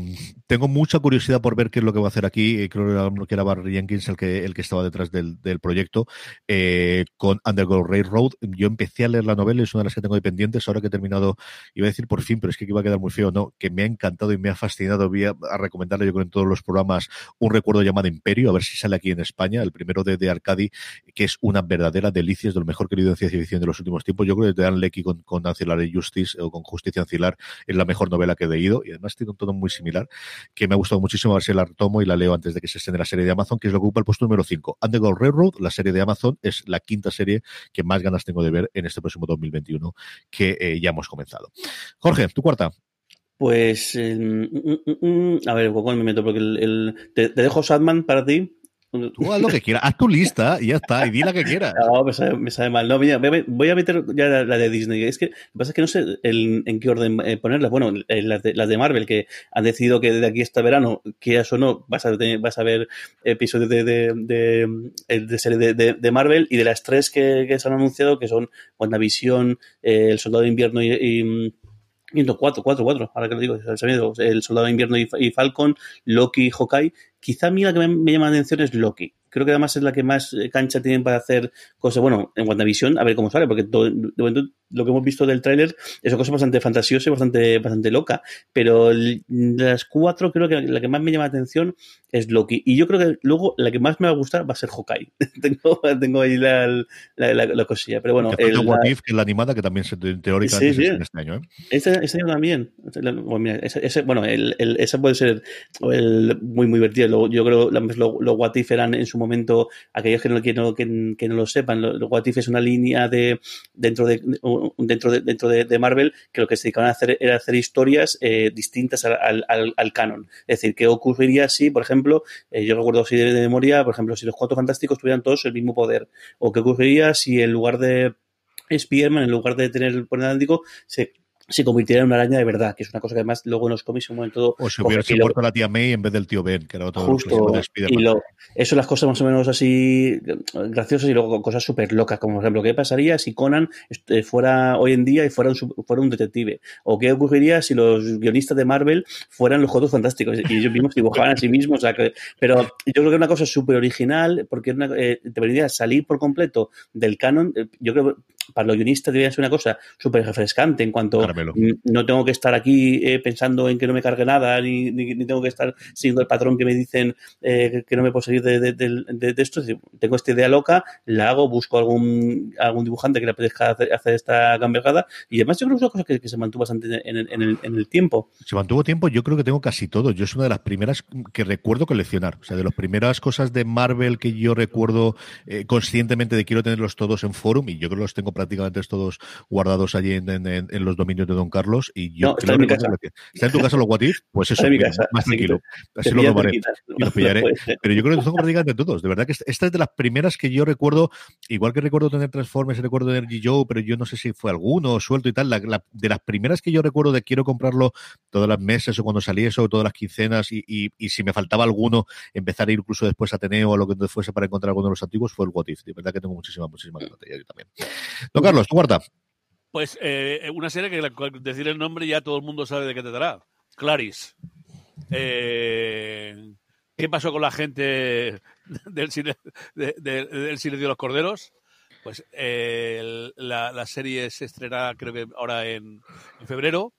tengo mucha curiosidad por ver qué es lo que va a hacer aquí. Creo que era Barry Jenkins el que, el que estaba detrás del, proyecto eh, con Underground Railroad. Yo empecé a leer la novela, es una de las que tengo ahí pendientes. Ahora que he terminado, iba a decir por fin, pero es que iba a quedar muy feo, ¿no? Que me ha encantado y me ha fascinado. Voy a, recomendarle, yo creo, en todos los programas un recuerdo llamado Imperio, a ver si sale aquí en España, el primero de, de Arcadi, que es una verdadera delicia, es de lo mejor que he leído en ciencia ficción de los últimos tiempos. Yo creo que Dan Lecky con, con Ancilar Justice o con Justicia Ancilar es la mejor novela que he leído y además tiene un tono muy similar que me ha gustado muchísimo. A ver si la retomo y la leo antes de que se esté en la serie de Amazon, que es lo que ocupa el puesto número 5. Underground Railroad, la serie de Amazon, es la quinta serie que más ganas tengo de ver en este próximo 2021 que eh, ya hemos comenzado. Jorge, tu cuarta. Pues, eh, mm, mm, mm, a ver, ¿cuál me meto? Porque el, te, te, dejo Sadman para ti. Tú haz lo que quieras, haz tu lista y ya está, y di la que quieras. No, me sabe, mal. No, mira, voy a meter ya la, de Disney. Es que pasa es que no sé el, en qué orden eh, ponerlas. Bueno, eh, las de, las de, Marvel, que han decidido que de aquí hasta verano, que eso no, vas a, vas a ver episodios de, de, de, de serie de, Marvel, y de las tres que, que, se han anunciado, que son WandaVision, eh, El Soldado de Invierno y, y cuatro, cuatro, cuatro, ahora que lo digo, el Soldado de Invierno y, Falcon, Loki y Hawkeye, quizá a mí la que me, llama la atención es Loki. Creo que además es la que más eh, cancha tienen para hacer cosas. Bueno, en WandaVision, a ver cómo sale, porque de momento lo que hemos visto del tráiler es una cosa bastante fantasiosa y bastante, bastante loca. Pero de las cuatro, creo que la que más me llama la atención es Loki. Y yo creo que luego la que más me va a gustar va a ser Hawkeye. <laughs> tengo, tengo ahí la, la, la, la, cosilla. Pero bueno. El, What If, que es la animada, que también se teórica sí, sí. en este año. ¿eh? Este, este, año también. Bueno, mira, ese, ese, bueno el, el, ese puede ser muy, muy divertido. Yo creo que los, los What If eran en su momento, aquellos que no, que no, que, que no lo sepan, los, What If es una línea de dentro de dentro de, dentro de, Marvel que lo que se dedicaban a hacer era hacer historias eh, distintas al, al, canon. Es decir, ¿qué ocurriría si, por ejemplo, eh, yo recuerdo así de, memoria, por ejemplo, si los cuatro fantásticos tuvieran todos el mismo poder? ¿O qué ocurriría si en lugar de Spiderman, en lugar de tener el poder se se convirtiera en una araña de verdad, que es una cosa que además luego en los cómics un momento... O si hubiese muerto la tía May en vez del tío Ben, que era otro Justo, y lo, eso las cosas más o menos así graciosas y luego cosas súper locas, como por ejemplo, ¿qué pasaría si Conan fuera hoy en día y fuera un, fuera un detective? ¿O qué ocurriría si los guionistas de Marvel fueran los Juegos Fantásticos y ellos mismos dibujaban a sí mismos? O sea, que, pero yo creo que es una cosa súper original porque una, eh, permitiría salir por completo del canon. Yo creo para los guionistas debería ser una cosa súper refrescante en cuanto no tengo que estar aquí eh, pensando en que no me cargue nada, ni, ni, ni, tengo que estar siguiendo el patrón que me dicen eh, que no me puedo salir de, de, de, de, esto. Tengo esta idea loca, la hago, busco algún, algún dibujante que le apetezca hacer, hacer esta gambergada y además yo creo que es una cosa que, que se mantuvo bastante en el, en, el, en el, tiempo. Se mantuvo tiempo, yo creo que tengo casi todo. Yo es una de las primeras que recuerdo coleccionar. O sea, de las primeras cosas de Marvel que yo recuerdo eh, conscientemente de quiero tenerlos todos en forum y yo creo que los tengo prácticamente todos guardados allí en, en, en, los dominios de Don Carlos. Y yo no, está, en mi casa. ¿Está en tu casa los What If? Pues eso, en mi casa. más tranquilo. Así lo tomaré y los pillaré. <laughs> Pero yo creo que tengo prácticamente todos. De verdad que esta es de las primeras que yo recuerdo, igual que recuerdo tener Transformers, recuerdo tener G. Joe, pero yo no sé si fue alguno suelto y tal. La, la, de las primeras que yo recuerdo de quiero comprarlo todas las meses o cuando salía eso, todas las quincenas y, y, y si me faltaba alguno, empezar a ir incluso después a Ateneo o a lo que fuese para encontrar alguno de los antiguos, fue el What If. De verdad que tengo muchísima, muchísima yo también. Don Carlos, cuarta. Pues eh, una serie que al decir el nombre ya todo el mundo sabe de qué te dará. Claris. Eh, ¿Qué pasó con la gente del, cine, de, de, del Silencio de los Corderos? Pues eh, la, la, serie se estrenará creo que ahora en, en febrero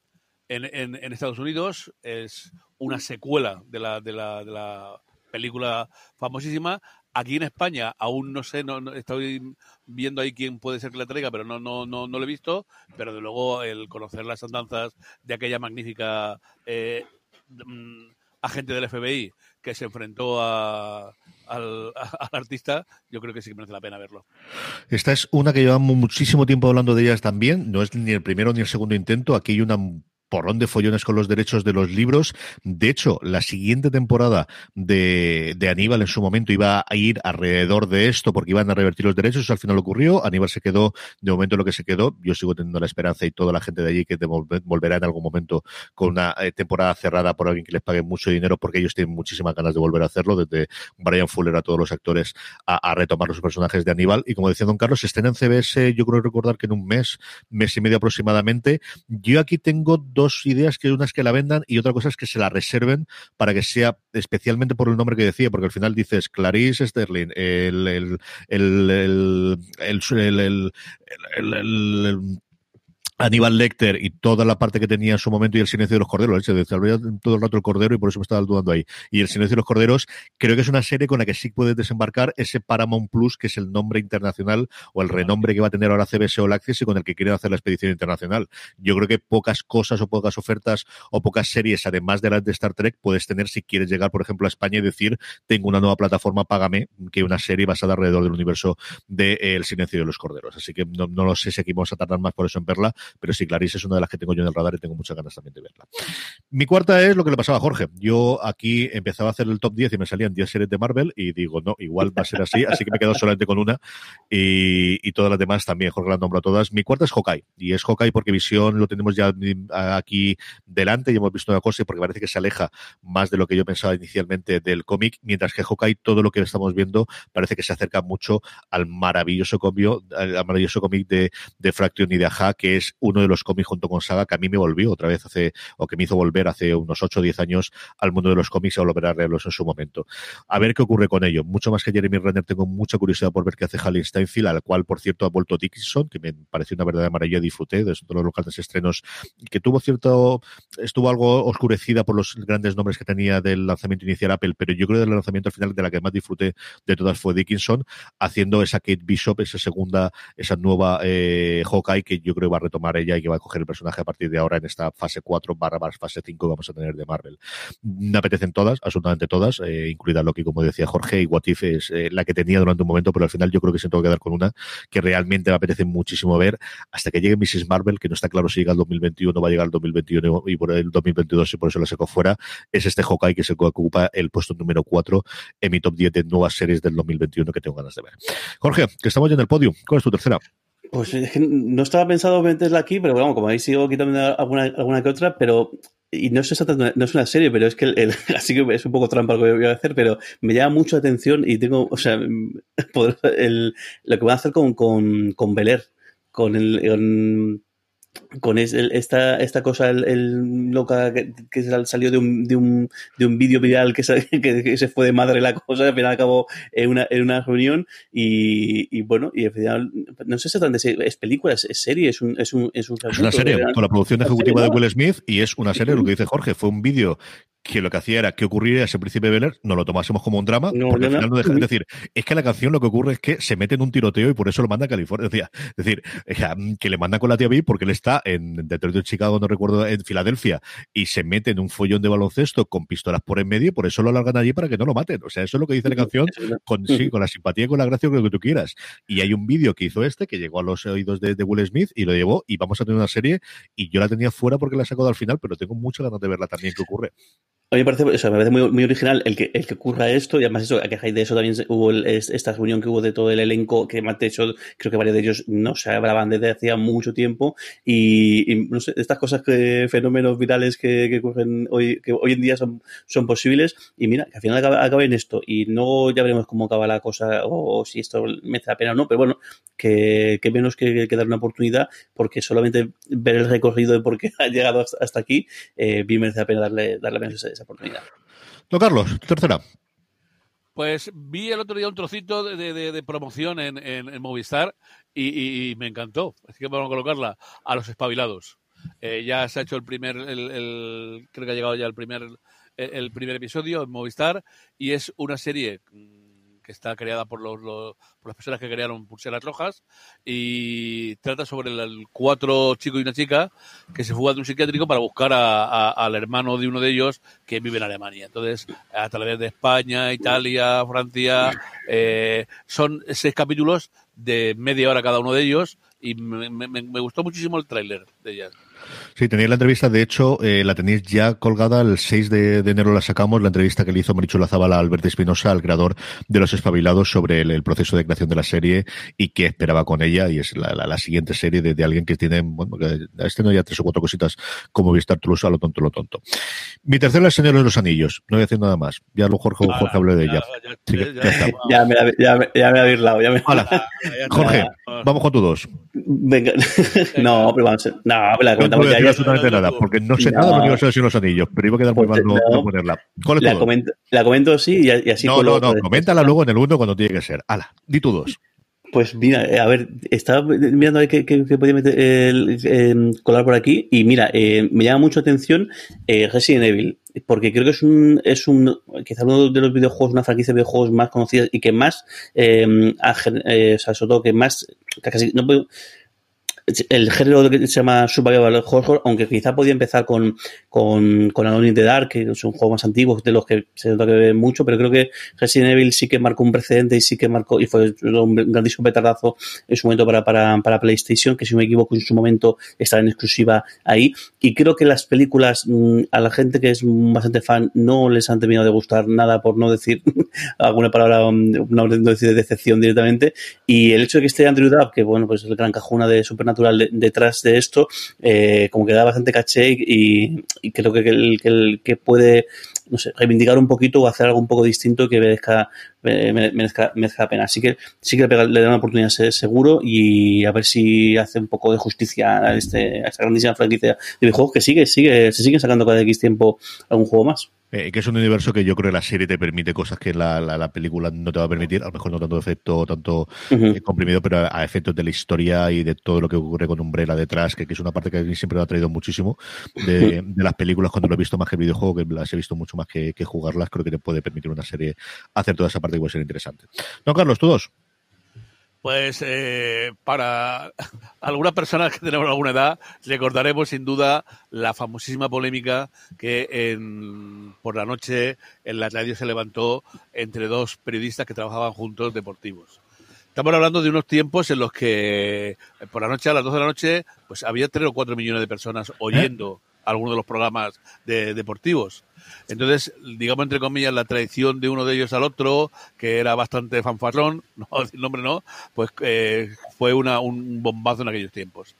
en, en, en, Estados Unidos. Es una secuela de la, de la, de la película famosísima. Aquí en España aún no sé, no, estoy viendo ahí quién puede ser que la traiga, pero no, no, no, no lo he visto. Pero de luego el conocer las andanzas de aquella magnífica eh, agente del FBI que se enfrentó al, <laughs> al, artista, yo creo que sí que merece la pena verlo. Esta es una que llevamos muchísimo tiempo hablando de ellas también. No es ni el primero ni el segundo intento. Aquí hay una porrón de follones con los derechos de los libros. De hecho, la siguiente temporada de, de Aníbal en su momento iba a ir alrededor de esto porque iban a revertir los derechos. Eso al final ocurrió. Aníbal se quedó de momento lo que se quedó. Yo sigo teniendo la esperanza y toda la gente de allí que volverá en algún momento con una eh, temporada cerrada por alguien que les pague mucho dinero porque ellos tienen muchísimas ganas de volver a hacerlo, desde Brian Fuller a todos los actores a, retomar los personajes de Aníbal. Y como decía Don Carlos, estén en CBS, yo creo recordar que en un mes, mes y medio aproximadamente. Yo aquí tengo dos ideas, que una es que la vendan y otra cosa es que se la reserven para que sea especialmente por el nombre que decía, porque al final dices Clarice Sterling, el, el, el Aníbal Lecter y toda la parte que tenía en su momento y el silencio de los corderos, se desarrolla todo el rato el cordero y por eso me estaba dudando ahí. Y el silencio de los corderos, creo que es una serie con la que sí puedes desembarcar ese Paramount Plus, que es el nombre internacional o el renombre que va a tener ahora CBS o Access y con el que quieren hacer la expedición internacional. Yo creo que pocas cosas o pocas ofertas o pocas series, además de las de Star Trek, puedes tener si quieres llegar, por ejemplo, a España y decir, tengo una nueva plataforma, págame, que una serie basada alrededor del universo de eh, El silencio de los corderos. Así que no, no lo sé si aquí vamos a tardar más por eso en verla, pero sí, Clarice es una de las que tengo yo en el radar y tengo muchas ganas también de verla. Mi cuarta es lo que le pasaba a Jorge. Yo aquí empezaba a hacer el top 10 y me salían 10 series de Marvel y digo, no, igual va a ser así, así que me quedo solamente con una y, todas las demás también, Jorge las nombro todas. Mi cuarta es Hawkeye y es Hawkeye porque Visión lo tenemos ya aquí delante y hemos visto una cosa y porque parece que se aleja más de lo que yo pensaba inicialmente del cómic, mientras que Hawkeye todo lo que estamos viendo parece que se acerca mucho al maravilloso cómic, al maravilloso cómic de, de Fraction y de Aja, que es uno de los cómics junto con Saga que a mí me volvió otra vez hace, o que me hizo volver hace unos 8 o 10 años al mundo de los cómics y a volver a leerlos en su momento. A ver qué ocurre con ello. Mucho más que Jeremy Renner, tengo mucha curiosidad por ver qué hace Halley Steinfeld, al cual, por cierto, ha vuelto Dickinson, que me pareció una verdadera maravilla, disfruté de los grandes estrenos, que tuvo cierto, estuvo algo oscurecida por los grandes nombres que tenía del lanzamiento inicial Apple, pero yo creo que del lanzamiento al final de la que más disfruté de todas fue Dickinson, haciendo esa Kate Bishop, esa segunda, esa nueva eh, Hawkeye que yo creo va a retomar ella y que va a coger el personaje a partir de ahora en esta fase 4 barra fase 5 que vamos a tener de Marvel. Me apetecen todas, absolutamente todas, eh, incluida Loki, como decía Jorge, y What If es eh, la que tenía durante un momento, pero al final yo creo que se tengo que quedar con una que realmente me apetece muchísimo ver hasta que llegue Mrs. Marvel, que no está claro si llega al 2021 va a llegar al 2021 y por el 2022 y por eso la saco fuera, es este Hawkeye que se ocupa el puesto número 4 en mi top 10 de nuevas series del 2021 que tengo ganas de ver. Jorge, que estamos ya en el podio, ¿cuál es tu tercera? Pues es que no estaba pensado meterla aquí, pero bueno, como ahí sigo quitando alguna, alguna que otra, pero y no es, no es una serie, pero es que el, <laughs> así que es un poco trampa lo que voy a hacer, pero me llama mucho atención y tengo, o sea, <laughs> el, lo que voy a hacer con, con, con Beler, con el, esta, esta cosa el, loca que, salió de un, de un, de un vídeo viral que se, <laughs> que, se fue de madre la cosa, al final acabó en una, en una reunión y, y bueno, y al final, no sé exactamente si es película, es, serie, es un, es un, es un Es una serie con la producción ejecutiva de Will Smith y es una serie, lo que dice Jorge, fue un vídeo que lo que hacía era que ocurriría ese príncipe Beler, no lo tomásemos como un drama, porque al final no deja de decir, es que la canción lo que ocurre es que se mete en un tiroteo y por eso lo manda a California. Decía, es decir, que le manda con la tía B porque él está en Detroit de Chicago, no recuerdo, en Filadelfia, y se mete en un follón de baloncesto con pistolas por en medio y por eso lo largan allí para que no lo maten. O sea, eso es lo que dice la canción con, sí, con la simpatía y con la gracia con lo que tú quieras. Y hay un vídeo que hizo este que llegó a los oídos de, de, Will Smith y lo llevó y vamos a tener una serie y yo la tenía fuera porque la he sacado al final, pero tengo muchas ganas de verla también que ocurre. A mí me parece, me parece muy, muy, original el que, el que ocurra esto, y además eso, a que de eso también hubo esta reunión que hubo de todo el elenco, que de hecho creo que varios de ellos no se hablaban desde hacía mucho tiempo, y, no sé, estas cosas que, fenómenos virales que, que ocurren hoy, que hoy en día son, son posibles, y mira, que al final acabe, en esto, y no ya veremos cómo acaba la cosa, o, si esto merece la pena o no, pero bueno, que, que menos que, dar una oportunidad, porque solamente ver el recorrido de por qué <laughs> ha llegado hasta, aquí, eh, bien merece la pena darle, darle menos esa oportunidad. Don Carlos, tercera. Pues vi el otro día un trocito de, promoción en, Movistar y, me encantó. Así que vamos a colocarla a los espabilados. Eh, ya se ha hecho el primer, el, creo que ha llegado ya el primer, el primer episodio en Movistar y es una serie está creada por, los, por las personas que crearon Pulseras Rojas y trata sobre el, cuatro chicos y una chica que se fugan de un psiquiátrico para buscar al hermano de uno de ellos que vive en Alemania. Entonces, a través de España, Italia, Francia, eh, son seis capítulos de media hora cada uno de ellos y me, gustó muchísimo el tráiler de ellas. Sí, tenéis la entrevista, de hecho, eh, la tenéis ya colgada, el 6 de, enero la sacamos, la entrevista que le hizo Marichu Lazabala a Alberto Espinosa, el creador de Los Espabilados, sobre el, proceso de creación de la serie y qué esperaba con ella, y es la, siguiente serie de, alguien que tiene, bueno, que este no ya tres o cuatro cositas como Vistar Toulouse a lo tonto, lo tonto. Mi tercera es Señor de los Anillos, no voy a decir nada más, ya lo Jorge, Jorge habló de ella. Ya, me la, ya, me, ha ya me... <laughs> Jorge, vamos con tu dos. Venga, <laughs> no, pero vamos a... No, la comentamos no, ya, ya, absolutamente nada, porque no sé nada de Universo de los Anillos, pero iba a quedar muy pues mal no, ponerla. la, comento, la comento sí y, así. No, no, no, coméntala luego en el uno cuando tiene que ser. Hala, di tu dos. Pues mira, a ver, estaba mirando a ver qué, qué, podía meter, eh, colar por aquí y mira, eh, me llama mucho atención eh, Resident Evil porque creo que es un, es un, quizá uno de los videojuegos, una franquicia de videojuegos más conocidas y que más, eh, o sea, sobre todo que más, casi, no puedo, el género que se llama Survival Horror, aunque quizá podía empezar con, con, con Alone in the Dark, que es un juego más antiguo de los que se nota que ve mucho, pero creo que Resident Evil sí que marcó un precedente y sí que marcó, y fue un grandísimo petardazo en su momento para, para, para PlayStation, que si no me equivoco en su momento estaba en exclusiva ahí. Y creo que las películas, mm, a la gente que es bastante fan, no les han terminado de gustar nada, por no decir <laughs> alguna palabra, mm, no decir de decepción directamente. Y el hecho de que esté Andrew Dabb, que bueno, pues es el gran cajuna de Supernatural, detrás de esto, eh, como que da bastante caché y, creo que el, que que puede no sé, reivindicar un poquito o hacer algo un poco distinto que merezca, eh, merezca, merezca la pena. Así que sí que le da una oportunidad seguro y a ver si hace un poco de justicia a, este, a esta grandísima franquicia de videojuegos que sigue, sigue, se sigue sacando cada X tiempo algún juego más. Eh, que es un universo que yo creo que la serie te permite cosas que la, la, película no te va a permitir, a lo mejor no tanto efecto, tanto eh, comprimido, pero a, efectos de la historia y de todo lo que ocurre con Umbrella detrás, que, es una parte que a mí siempre me ha traído muchísimo de, las películas cuando lo he visto más que el videojuego, que las he visto mucho más que, que, jugarlas, creo que te puede permitir una serie hacer toda esa parte que puede ser interesante. No, Carlos, todos. Pues eh, para algunas personas que tenemos alguna edad, recordaremos sin duda la famosísima polémica que en, por la noche en la radio se levantó entre dos periodistas que trabajaban juntos deportivos. Estamos hablando de unos tiempos en los que por la noche, a las 12 de la noche, pues había 3 o 4 millones de personas oyendo algunos de los programas de, deportivos. Entonces, digamos entre comillas, la traición de uno de ellos al otro, que era bastante fanfarrón, <laughs> no decir nombre no, pues eh, fue una, un bombazo en aquellos tiempos.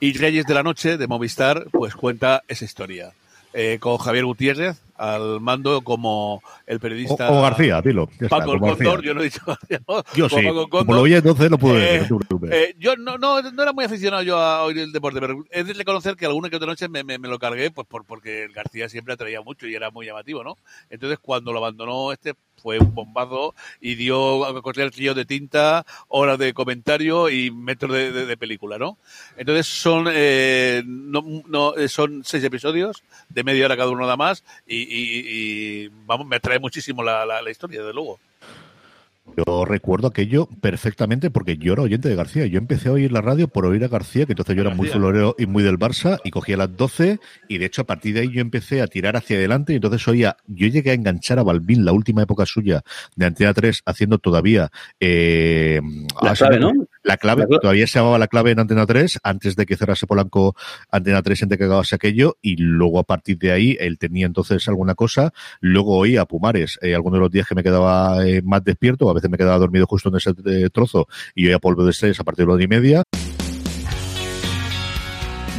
Y Reyes de la Noche, de Movistar, pues cuenta esa historia. Eh, con Javier Gutiérrez al mando como el periodista. O, García, dilo. Paco el Condor, yo no he dicho García. <laughs> Yo sí. Como lo vi entonces lo pude decir. Eh, yo no, no, no era muy aficionado yo a oír el deporte, pero es de reconocer que alguna que otra noche me, me, lo cargué pues por, porque García siempre atraía mucho y era muy llamativo, ¿no? Entonces cuando lo abandonó este fue un bombazo y dio a correr el de tinta, horas de comentario y metros de, película, ¿no? Entonces son, eh, no, no, eh, son seis episodios de media hora cada uno nada más y, vamos, me atrae muchísimo la, la historia, desde luego. Yo recuerdo aquello perfectamente porque yo era oyente de García. Yo empecé a oír la radio por oír a García, que entonces yo era muy florero y muy del Barça, y cogía las 12, y de hecho a partir de ahí yo empecé a tirar hacia adelante, y entonces oía, yo llegué a enganchar a Balbín, la última época suya de Antena 3, haciendo todavía... Eh, la clave, ¿no? La clave, todavía se llamaba la clave en Antena 3, antes de que cerrase Polanco Antena 3 en que acabase aquello, y luego a partir de ahí él tenía entonces alguna cosa, luego oía a Pumares, eh, algunos de los días que me quedaba eh, más despierto, a veces me quedaba dormido justo en ese eh, trozo y oía polvo de estrés a partir de la hora y media.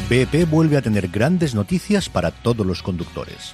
BP vuelve a tener grandes noticias para todos los conductores.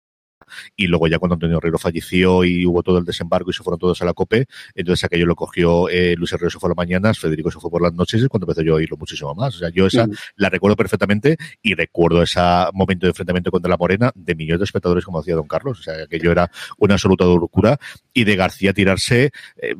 Y luego ya cuando Antonio Herrero falleció y hubo todo el desembarco y se fueron todos a la COPE, entonces aquello lo cogió eh, Luis Herrero se fue a las mañanas, Federico se fue por las noches y cuando empecé yo a oírlo muchísimo más. O sea, yo esa la recuerdo perfectamente y recuerdo ese momento de enfrentamiento contra la Morena de millones de espectadores como hacía Don Carlos. O sea, aquello era una absoluta locura y de García tirarse, eh,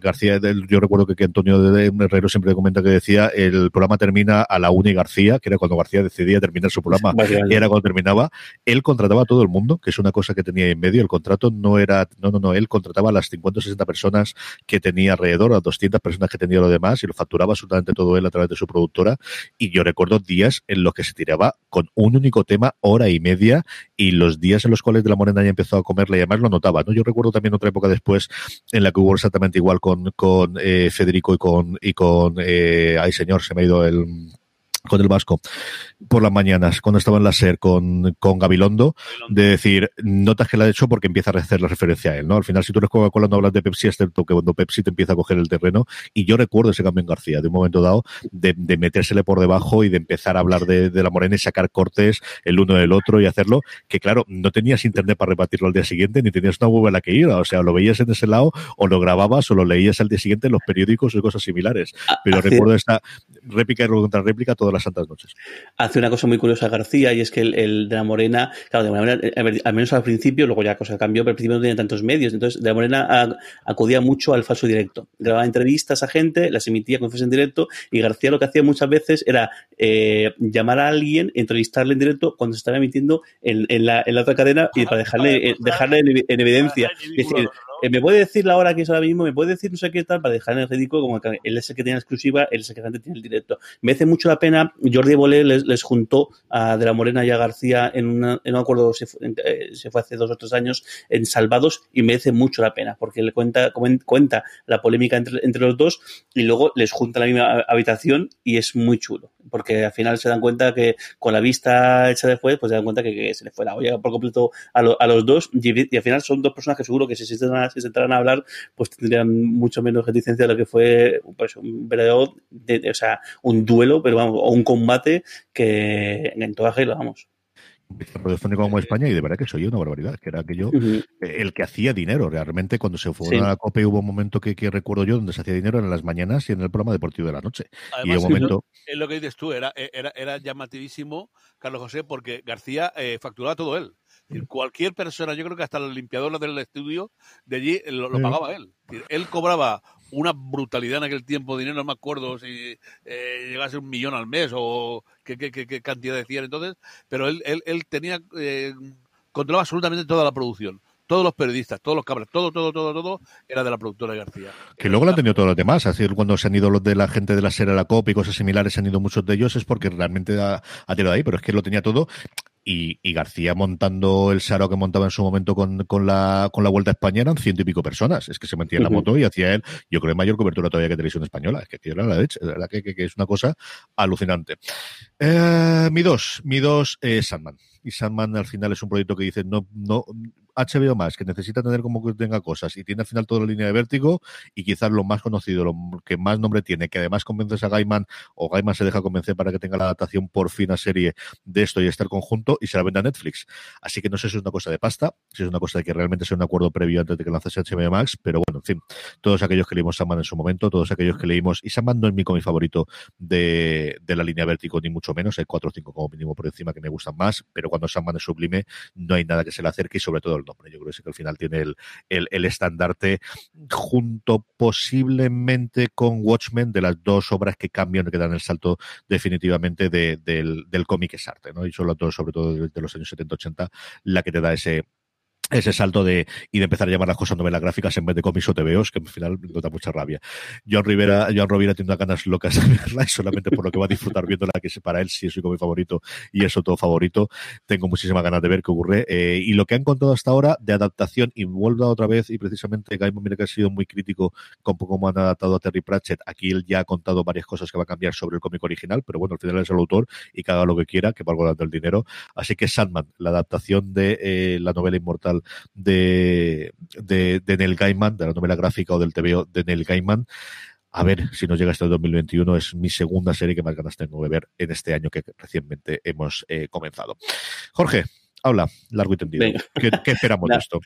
García, yo recuerdo que, que Antonio de Herrero siempre comenta que decía el programa termina a la una y García, que era cuando García decidía terminar su programa, era cuando terminaba. Él contrataba a todo el mundo, que es una cosa que tenía en medio. El contrato no era, no, no, no, él contrataba a las 50 o 60 personas que tenía alrededor, a 200 personas que tenía lo demás y lo facturaba absolutamente todo él a través de su productora. Y yo recuerdo días en los que se tiraba con un único tema, hora y media, y los días en los cuales de la Morena ya empezó a comerle y además lo notaba, ¿no? Yo recuerdo también otra época después en la que hubo exactamente igual con, con eh, Federico y con, y con, eh, ay señor, se me ha ido el, con el Vasco por las mañanas, cuando estaba en la SER con, con Gabilondo, de decir, notas que la ha hecho porque empieza a hacer la referencia a él, ¿no? Al final, si tú eres Coca-Cola, no hablas de Pepsi, excepto que cuando Pepsi te empieza a coger el terreno. Y yo recuerdo ese cambio en García, de un momento dado, de, de metérsele por debajo y de empezar a hablar de, de, la morena y sacar cortes el uno del otro y hacerlo, que claro, no tenías internet para repartirlo al día siguiente, ni tenías una web en la que ir, o sea, lo veías en ese lado, o lo grababas, o lo leías al día siguiente en los periódicos o cosas similares. Pero Hace- recuerdo esta réplica y contra réplica todas las santas noches. hace una cosa muy curiosa García y es que el, el de la Morena, claro, de la Morena, eh, al menos al principio, luego ya cosa cambió, pero al principio no tenía tantos medios, entonces de la Morena a- acudía mucho al falso directo. Grababa entrevistas a gente, las emitía fuese en directo y García lo que hacía muchas veces era eh, llamar a alguien, entrevistarle en directo cuando se estaba emitiendo en, en la, en la otra cadena y para dejarle, eh, dejarle en, en evidencia. Es decir, eh, me puede decir la hora que es ahora mismo, me puede decir no sé qué tal, para dejar en el ridículo, como que él es el que tiene la exclusiva, él es el que tiene el directo. Me hace mucho la pena, Jordi Bolé les, juntó a De la Morena y a García en, una, un acuerdo, se fue, eh, se fue hace dos o tres años, en Salvados, y merece mucho la pena, porque le cuenta, cuenta la polémica entre, entre los dos y luego les junta la misma habitación y es muy chulo, porque al final se dan cuenta que con la vista hecha después, pues se dan cuenta que, se le fue la olla por completo a, lo- a los dos y, al final son dos personas que seguro que si se sentaran si a hablar, pues tendrían mucho menos reticencia de lo que fue pues, un verdadero, de- de- o sea, un duelo, pero vamos, o un combate que en toda regla, vamos. Radiofónico como España y de verdad que soy una barbaridad, que era aquello, eh, el que hacía dinero realmente cuando se fue Sí. a la COPE hubo un momento que, que recuerdo yo donde se hacía dinero en las mañanas y en el programa deportivo de la noche. y Además, un momento, es lo que dices tú, era, era, era llamativísimo, Carlos José, porque García eh, facturaba todo él. Cualquier persona, yo creo que hasta la limpiadora del estudio de allí eh, lo, lo pagaba él. Él cobraba una brutalidad en aquel tiempo dinero, no me acuerdo si eh, ser un millón al mes o qué, qué- qué- qué cantidad decían entonces, pero él, él, él tenía, eh, controlaba absolutamente toda la producción. Todos los periodistas, todos los cabras, todo, todo, todo, todo era de la productora de García. que luego lo han tenido todos los demás, así cuando se han ido los de la gente de la serie a la COPE y cosas similares, se han ido muchos de ellos, es porque realmente ha, ha tirado ahí, pero es que lo tenía todo. Y, y García montando el Saro que montaba en su momento con, con, la, con la Vuelta a España eran ciento y pico personas. Es que se metía en la moto y hacía él, yo creo, mayor cobertura todavía que Televisión Española. Es que aquello era la leche, de verdad que, que- que es una cosa alucinante. Eh, mi dos, mi dos es Sandman. Y Sandman al final es un proyecto que dice, no, no, HBO más, que necesita tener como que tenga cosas y tiene al final toda la línea de vértigo y quizás lo más conocido, lo que más nombre tiene, que además convences a Gaiman o Gaiman se deja convencer para que tenga la adaptación por fin a serie de esto y este conjunto y se la venda a Netflix. Así que no sé si es una cosa de pasta, si es una cosa de que realmente sea un acuerdo previo antes de que lanzase HBO Max, pero bueno, en fin, todos aquellos que leímos Sandman en su momento, todos aquellos que leímos, y Sandman no es mi cómic favorito de, de la línea vértigo, ni mucho menos, hay cuatro o cinco como mínimo por encima que me gustan más, pero cuando Sandman es sublime, no hay nada que se le acerque y sobre todo nombre. Yo creo que sí que al final tiene el, el, el estandarte junto posiblemente con Watchmen de las dos obras que cambian, que dan el salto definitivamente de, del, del cómic es arte, ¿no? Y son las dos, sobre todo de los años 70-80, la que te da ese, ese salto de y de empezar a llamar las cosas novelas gráficas en vez de cómics o TVOs, que al final me da mucha rabia. John Rivera, John Rovira tiene unas ganas locas de verla y solamente por lo que va a disfrutar viéndola, que para él sí es su cómic favorito y es su todo favorito. Tengo muchísimas ganas de ver qué ocurre. Eh, y lo que han contado hasta ahora de adaptación, y vuelvo otra vez, y precisamente Gaiman, mira que ha sido muy crítico con cómo han adaptado a Terry Pratchett. Aquí él ya ha contado varias cosas que va a cambiar sobre el cómic original, pero bueno, al final es el autor y que haga lo que quiera, que valga dando el dinero. Así que Sandman, la adaptación de eh, la novela inmortal de, de, de Neil Gaiman, de la novela gráfica o del TVO de Neil Gaiman. A ver si nos llega hasta el 2021. Es mi segunda serie que más ganas tengo de ver en este año que recientemente hemos eh, comenzado. Jorge, Habla, largo y tendido. ¿Qué, esperamos de <laughs> esto?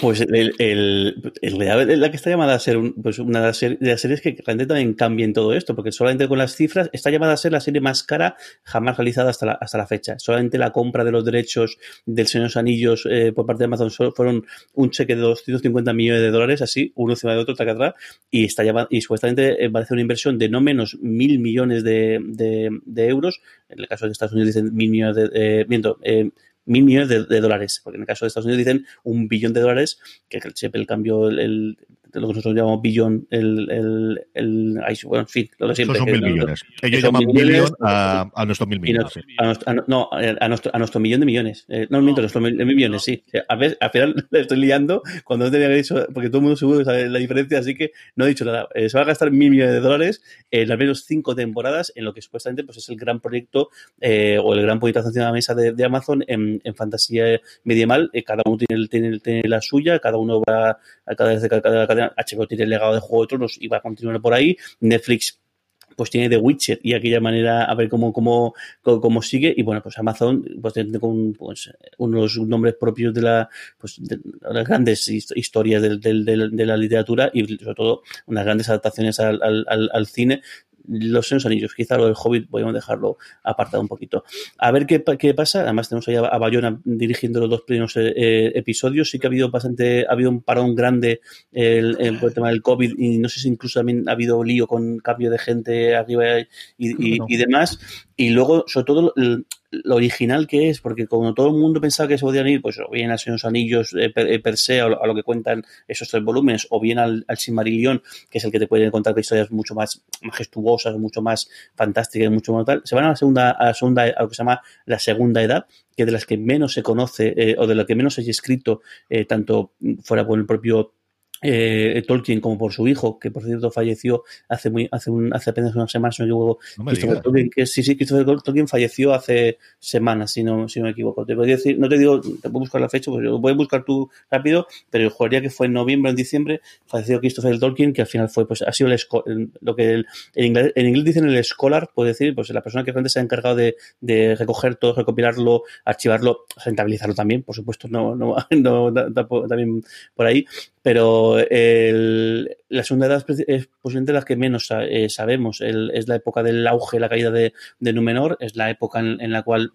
Pues el, el, la que está llamada a ser pues una de las, series que realmente también cambien todo esto, porque solamente con las cifras está llamada a ser la serie más cara jamás realizada hasta la, hasta la fecha. Solamente la compra de los derechos del Señor de los Anillos eh, por parte de Amazon fueron un cheque de 250 millones de dólares, así, uno encima de otro, taca atrás, y está llamada, y supuestamente va a hacer una inversión de no menos mil millones de, de, euros. En el caso de Estados Unidos dicen mil millones de, eh, miento, eh, mil millones de, dólares, porque en el caso de Estados Unidos dicen un billón de dólares, que siempre el cambio, el, lo que nosotros llamamos billón, el, el, el bueno, en fin, lo de siempre. son mil millones. Ellos llaman billón a, a, nuestros mil millones. A, no, a nuestro, a nuestro millón de millones. Eh, no, miento, a nuestros mil, millones, sí. A ver, al final <laughs> le estoy liando cuando no tenía que dicho, porque todo el mundo seguro sabe la diferencia, así que no he dicho nada. Eh, se va a gastar mil millones de dólares en al menos cinco temporadas en lo que supuestamente pues, es el gran proyecto eh, o el gran proyecto de la mesa de, de Amazon en, en, fantasía medieval. Eh, cada uno tiene, tiene, tiene, la suya, cada uno va a cada, cada, cada, cada HBO tiene el legado de Juego de Tronos y va a continuar por ahí. Netflix pues tiene The Witcher y aquella manera a ver cómo, cómo, cómo, sigue. Y bueno, pues Amazon pues tiene con pues, unos nombres propios de, la, pues, de las grandes historias de, de, de, la literatura y sobre todo unas grandes adaptaciones al, cine los Senos Anillos, quizá lo del Hobbit podemos dejarlo apartado un poquito. A ver qué, qué pasa. Además, tenemos ahí a Bayona dirigiendo los dos primeros eh, eh, episodios. Sí que ha habido bastante, ha habido un parón grande el, el, el, tema del COVID y no sé si incluso también ha habido lío con cambio de gente arriba y, y, y demás. Y luego, sobre todo, el, lo original que es, porque como todo el mundo pensaba que se podían ir, pues o bien a Señor Anillos eh, per, per, se, a lo, que cuentan esos tres volúmenes, o bien al, al Silmarillion, que es el que te puede contar historias mucho más majestuosas, mucho más fantásticas, mucho más tal, se van a la segunda, a la segunda, a lo que se llama la segunda edad, que de las que menos se conoce, eh, o de lo que menos hay escrito, eh, tanto fuera por el propio eh, Tolkien como por su hijo, que por cierto falleció hace muy, hace, un, hace apenas unas semanas, si no me equivoco. No me Christopher Tolkien, que, sí, sí, Christopher Tolkien falleció hace semanas, si no, si no me equivoco. Te podría decir, no te digo, te puedo buscar la fecha, pues lo puedes buscar tú rápido, pero yo jugaría que fue en noviembre, en diciembre, falleció Christopher Tolkien, que al final fue, pues ha sido el, lo que el, en, inglés, en inglés dicen el scholar, puede decir, pues la persona que realmente se ha encargado de, de recoger todo, recopilarlo, archivarlo, rentabilizarlo también, por supuesto, no, no, <laughs> no, no también por ahí, pero el, la segunda edad es posiblemente la que menos eh, sabemos. El, es la época del auge, la caída de, de Númenor, es la época en la cual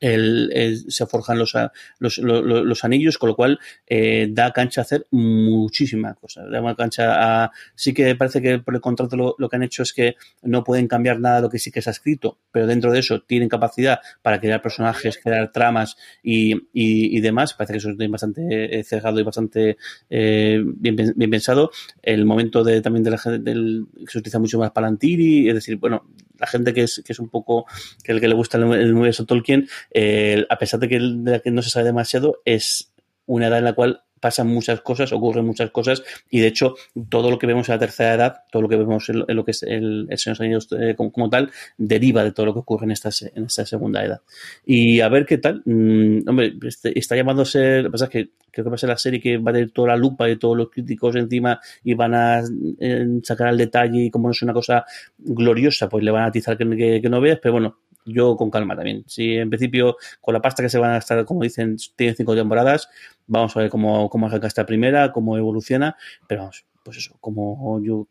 el, se forjan los, los, los, los, anillos, con lo cual eh, da cancha a hacer muchísimas cosas. Da cancha a. Sí que parece que por el contrato lo, lo, que han hecho es que no pueden cambiar nada de lo que sí que se ha escrito, pero dentro de eso tienen capacidad para crear personajes, crear tramas y, y, demás. Parece que eso es bastante eh, cerrado y bastante eh, bien, pensado. El momento de también de la del, se utiliza mucho más Palantiri, es decir, bueno, la gente que es, que es un poco que el que le gusta el, el universo Tolkien, eh, a pesar de que, de que no se sabe demasiado, es una edad en la cual pasan muchas cosas, ocurren muchas cosas, y de hecho, todo lo que vemos en la tercera edad, todo lo que vemos en, lo que es el, el Señor eh, como, tal, deriva de todo lo que ocurre en esta, en esta segunda edad. Y a ver qué tal. Mm, hombre, este, está llamándose, lo que pasa es que creo que va a ser la serie que va a tener toda la lupa de todos los críticos encima y van a eh, sacar al detalle y como no es una cosa gloriosa, pues le van a atizar que no veas, pero bueno, yo con calma también. Si en principio con la pasta que se van a gastar, como dicen, tienen cinco temporadas, vamos a ver cómo, cómo arranca esta primera, cómo evoluciona, pero vamos, pues eso, como yo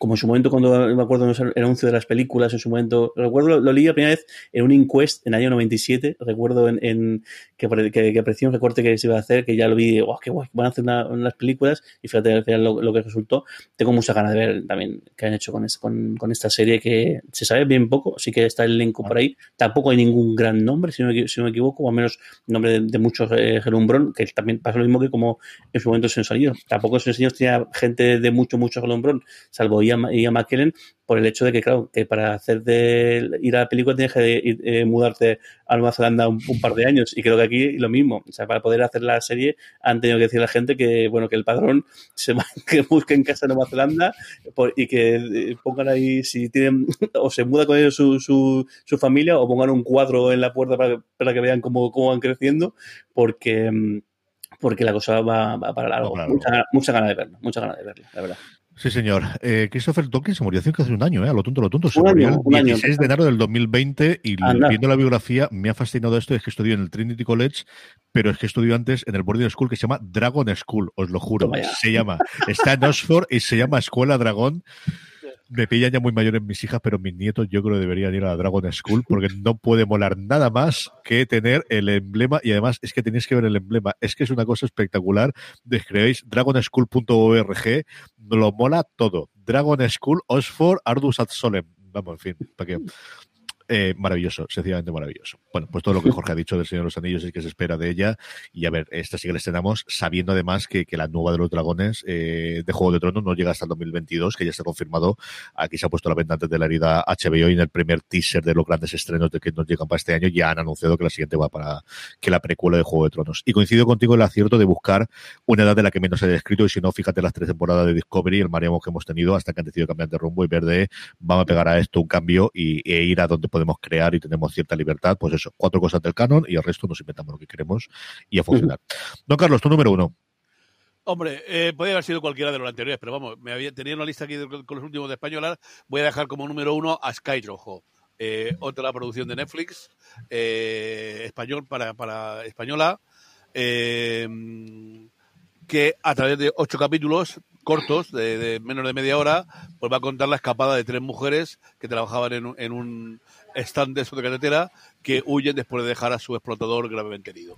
como en su momento cuando me acuerdo el anuncio de las películas, en su momento, recuerdo, lo, lo leí la primera vez en un inquest en el año 97, recuerdo en, en que, que, que apreció un recorte que se iba a hacer, que ya lo vi, wow, qué guay, van a hacer una, unas películas, y fíjate al final lo, lo, que resultó. Tengo mucha ganas de ver también qué han hecho con, con, con, esta serie, que se sabe bien poco, sí que está el elenco por ahí, tampoco hay ningún gran nombre, si no, si no me equivoco, o al menos nombre de, de muchos eh, que también pasa lo mismo que como en su momento nos salió. Tampoco se nos tenía gente de mucho, mucho Gelumbrón, salvo Ian, Ian McKellen, por el hecho de que, claro, que para hacer de ir a la película tienes que ir, eh, mudarte a Nueva Zelanda un, un, par de años. Y creo que aquí lo mismo. O sea, para poder hacer la serie han tenido que decir a la gente que, bueno, que el padrón <laughs> se va, que busque en casa en Nueva Zelanda por, y que eh, pongan ahí, si tienen, <laughs> o se muda con ellos su, su, su familia, o pongan un cuadro en la puerta para, para que vean cómo, cómo van creciendo, porque porque la cosa va, va para largo. Mucha, mucha ganas de verlo, mucha ganas de verlo, la verdad. Sí, señor. Eh, Christopher Tolkien se murió hace casi un año, ¿eh? A lo tonto, lo tonto. Se Un murió año, el un 16 año. de enero del 2020 y viendo la biografía me ha fascinado esto. Es que estudió en el Trinity College, pero es que estudió antes en el boarding school que se llama Dragon School, os lo juro. Se llama. Está en Oxford y se llama Escuela Dragón. Me pillan ya muy mayores mis hijas, pero mis nietos yo creo que deberían ir a la Dragon School porque no puede molar nada más que tener el emblema y además es que tenéis que ver el emblema. Es que es una cosa espectacular. Describéis dragonschool.org, lo mola todo. Dragon School, Oxford, Ardus ad Solem. Vamos, en fin, para que eh, maravilloso, sencillamente maravilloso. Bueno, pues todo lo que Jorge ha dicho del Señor de los Anillos es que se espera de ella. Y a ver, esta sí que la estrenamos, sabiendo además que, que la nueva de los dragones eh, de Juego de Tronos no llega hasta el 2022, que ya está confirmado. Aquí se ha puesto la venta antes de la herida HBO y en el primer teaser de los grandes estrenos de que nos llegan para este año ya han anunciado que la siguiente va para que la precuela de Juego de Tronos. Y coincido contigo en el acierto de buscar una edad de la que menos se ha descrito y si no, fíjate las tres temporadas de Discovery, el mareamo que hemos tenido hasta que han decidido cambiar de rumbo y ver de vamos a pegar a esto un cambio y, e ir a donde podemos crear y tenemos cierta libertad, pues eso, cuatro cosas del canon y el resto nos inventamos lo que queremos y a funcionar. Don Carlos, tu número uno. Hombre, eh, podría haber sido cualquiera de los anteriores, pero vamos, me había, tenía una lista aquí de- con los últimos de española. Voy a dejar como número uno a Sky Rojo. Eh, otra producción de Netflix, eh, español para, para española, eh, que a través de ocho capítulos cortos, de, de menos de media hora, pues va a contar la escapada de tres mujeres que trabajaban en un stand de de carretera que huyen después de dejar a su explotador gravemente herido.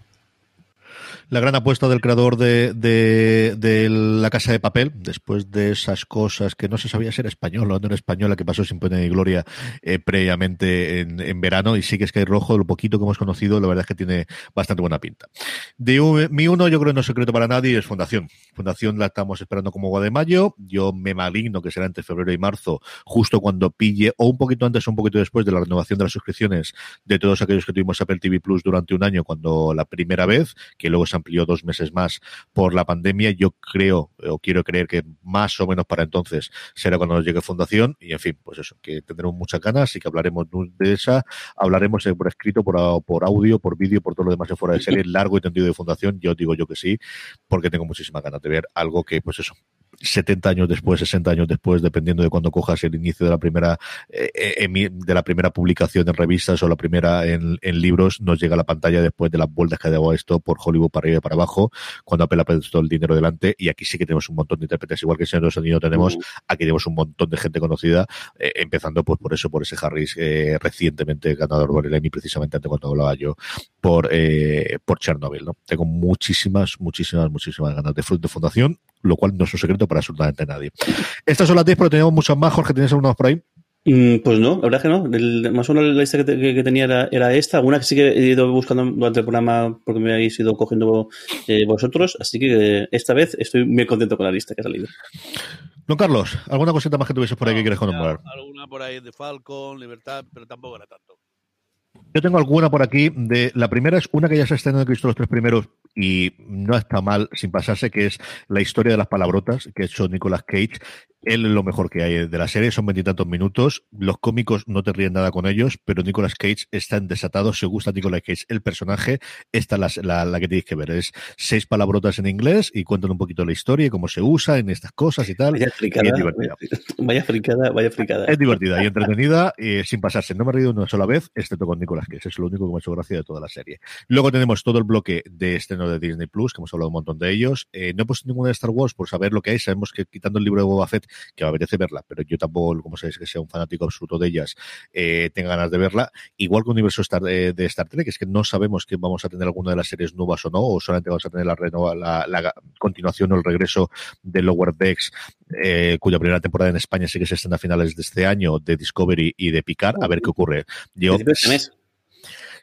La gran apuesta del creador de, de, La Casa de Papel, después de esas cosas que no se sabía ser español o no era española, que pasó sin pena ni gloria eh, previamente en, en verano, y sí que Sky Rojo, lo poquito que hemos conocido, la verdad es que tiene bastante buena pinta. De mi uno, yo creo que no es secreto para nadie, es Fundación. Fundación la estamos esperando como agua de mayo. Yo me maligno que será entre febrero y marzo, justo cuando pille, o un poquito antes o un poquito después de la renovación de las suscripciones de todos aquellos que tuvimos Apple TV Plus durante un año, cuando la primera vez, que luego se amplió dos meses más por la pandemia. Yo creo, o quiero creer que más o menos para entonces será cuando nos llegue Fundación. Y en fin, pues eso, que tendremos muchas ganas y que hablaremos de esa. Hablaremos por escrito, por, por audio, por vídeo, por todo lo demás de fuera de serie, <laughs> largo y tendido de Fundación. Yo digo yo que sí, porque tengo muchísimas ganas de ver algo que, pues eso, 70 años después, 60 años después, dependiendo de cuando cojas el inicio de la primera eh, eh, de la primera publicación en revistas o la primera en, en libros, nos llega a la pantalla después de las vueltas que ha dado esto por Hollywood para arriba y para abajo, cuando Apple ha puesto el dinero delante, y aquí sí que tenemos un montón de intérpretes, igual que en Señor de los Anillos tenemos, aquí tenemos un montón de gente conocida, eh, empezando pues por eso, por ese Harris eh, recientemente ganador por el Emmy, precisamente antes cuando hablaba yo, por, eh, por Chernobyl, ¿no? Tengo muchísimas, muchísimas, muchísimas ganas de, de fundación, lo cual no es un secreto para absolutamente nadie. Estas son las 10, pero tenemos muchas más. Jorge, ¿tienes algunas por ahí? Mm, Pues no, la verdad que no. El- más o menos la lista que, te- que- que tenía era, era esta. Alguna que sí que he ido buscando durante el programa porque me habéis ido cogiendo eh, vosotros. Así que eh, esta vez estoy muy contento con la lista que ha salido. Don Carlos, ¿alguna cosita más que tuvieses por ahí que quieres conmemorar? Alguna por ahí de Falcon, Libertad, pero tampoco era tanto. Yo tengo alguna por aquí. De la primera es una que ya se está en Cristo los tres primeros y no está mal sin pasarse, que es la historia de las palabrotas que ha hecho Nicolas Cage. Él es lo mejor que hay de la serie, son veintitantos minutos. Los cómicos no te ríen nada con ellos, pero Nicolas Cage está en desatado. Si os gusta Nicolas Cage, el personaje, esta es la, la, la que tenéis que ver. Es seis palabrotas en inglés y cuentan un poquito la historia y cómo se usa en estas cosas y tal. Vaya Y fricada, es divertida. vaya fricada, vaya fricada. Es divertida y entretenida sin pasarse. No me he reído una sola vez, excepto con Nicolas Cage. Es lo único que me ha hecho gracia de toda la serie. Luego tenemos todo el bloque de estreno de Disney Plus, que hemos hablado un montón de ellos. Eh, no he puesto ninguna de Star Wars por saber lo que hay. Sabemos que quitando el libro de Boba Fett, que me apetece verla, pero yo tampoco, como sabéis, que sea un fanático absoluto de ellas, eh, tenga ganas de verla. Igual que Universo Star, eh, de Star Trek, es que no sabemos que vamos a tener alguna de las series nuevas o no, o solamente vamos a tener la, renova, la, continuación o el regreso de Lower Decks, eh, cuya primera temporada en España sí que se estrena a finales de este año, de Discovery y de Picard, a ver qué ocurre. Yo, Principio de este mes.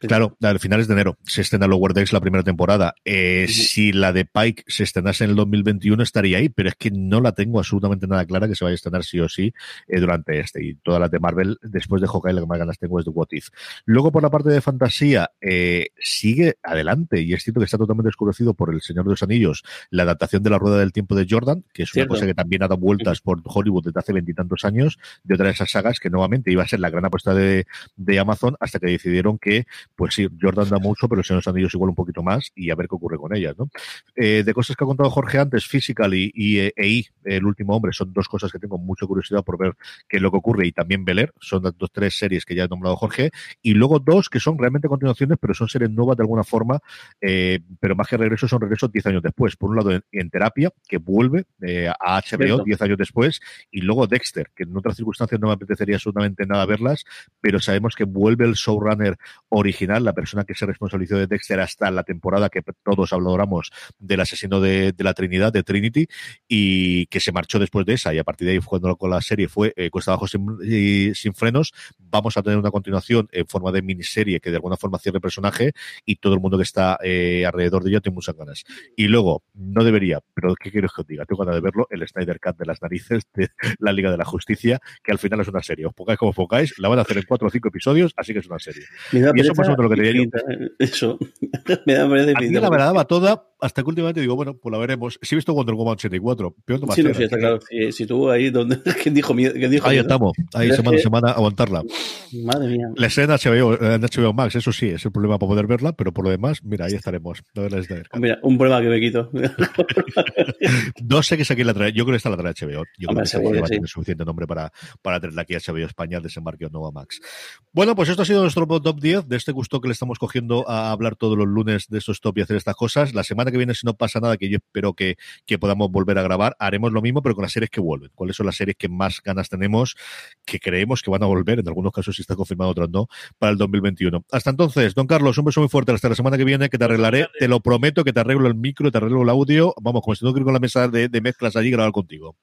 Claro, a finales de enero se estrena Lower Decks la primera temporada. Eh. Si la de Pike se estrenase en el 2021 estaría ahí, pero es que no la tengo absolutamente nada clara que se vaya a estrenar sí o sí eh, durante este. Y todas las de Marvel, después de Hawkeye, la que más ganas tengo es de What If. Luego, por la parte de fantasía, eh, sigue adelante y es cierto que está totalmente desconocido por El Señor de los Anillos, la adaptación de La Rueda del Tiempo de Jordan, que es Cierto. una cosa que también ha dado vueltas por Hollywood desde hace veintitantos años, de otra de esas sagas que nuevamente iba a ser la gran apuesta de, de Amazon hasta que decidieron que pues sí, Jordan da mucho, pero el Señor de los Anillos igual un poquito más y a ver qué ocurre con ellas, ¿no? Eh, de cosas que ha contado Jorge antes, Physical y, y eh, EI, El último hombre, son dos cosas que tengo mucha curiosidad por ver qué es lo que ocurre y también Beler, son las dos, tres series que ya ha nombrado Jorge, y luego dos que son realmente continuaciones, pero son series nuevas de alguna forma, eh, pero más que regreso son regresos 10 años después. Por un lado, en, en terapia, que vuelve eh, a HBO Cierto. 10 años después, y luego Dexter, que en otras circunstancias no me apetecería absolutamente nada verlas, pero sabemos que vuelve el showrunner original, la persona que se responsabilizó de Dexter hasta la temporada que todos hablamos del asesino de, de la Trinidad, de Trinity, y que se marchó después de esa, y a partir de ahí, cuando con la serie fue eh, Cuesta Abajo sin, y sin frenos, vamos a tener una continuación en forma de miniserie que de alguna forma cierre el personaje y todo el mundo que está eh, alrededor de ella tiene muchas ganas. Y luego, no debería, pero ¿qué quiero que os diga? Tengo ganas de verlo, el Snyder Cut de las narices de la Liga de la Justicia, que al final es una serie. Os pongáis como focáis, la van a hacer en cuatro o cinco episodios, así que es una serie. Y eso pereza o menos lo que tenía infinita, Eso. <laughs> me da pereza A mí infinita. la verdad daba toda, hasta que últimamente digo, bueno, pues la veremos. Sí he visto Wonder Woman 84, pero no más Sí, no, sí, está claro. Si, si tú ahí, donde, <laughs> ¿quién dijo miedo? ¿Quién dijo Ahí miedo? estamos, ahí semana a semana, aguantarla. Madre mía. La escena HBO, en HBO Max, eso sí, es el problema para poder verla, pero por lo demás, mira, ahí estaremos. La Cut. Mira, un problema que me quito. <laughs> No sé qué es aquí la trae, yo creo que esta la trae HBO. Yo creo Hombre, que seguro que va a sí. tener suficiente nombre para, para tenerla aquí HBO España desembarque de Nova Max. Bueno, pues esto ha sido nuestro top 10 de este gusto que le estamos cogiendo a hablar todos los lunes de estos top y hacer estas cosas. La semana que viene, si no pasa nada, que yo espero que, que podamos volver a grabar, haremos lo mismo, pero con las series que vuelven. ¿Cuáles son las series que más ganas tenemos, que creemos que van a volver? En algunos casos sí está confirmado, otros no, para el 2021. Hasta entonces, don Carlos, un beso muy fuerte. Hasta la semana que viene, que te arreglaré. Te lo prometo que te arreglo el micro, te arreglo el audio. Vamos, como si no quiero con la mesa de, de mezclas allí grabar contigo.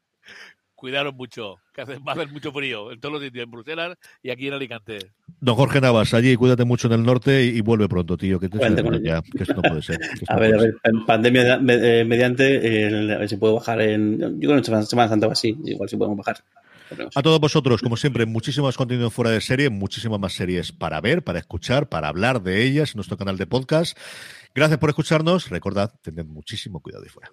Cuidaros mucho, que hace, va a hacer mucho frío en todos los sitios, en Bruselas y aquí en Alicante. Don Jorge Navas, allí cuídate mucho en el norte y, y vuelve pronto, tío, que te ya, que esto no puede ser. <laughs> A no ver, a ver, en pandemia me- eh, mediante, eh, a ver si puedo bajar en. Yo creo que en Semana, Semana Santa o así, igual si podemos bajar. A todos vosotros, como siempre, muchísimos contenidos fuera de serie, muchísimas más series para ver, para escuchar, para hablar de ellas en nuestro canal de podcast. Gracias por escucharnos. Recordad, tened muchísimo cuidado ahí fuera.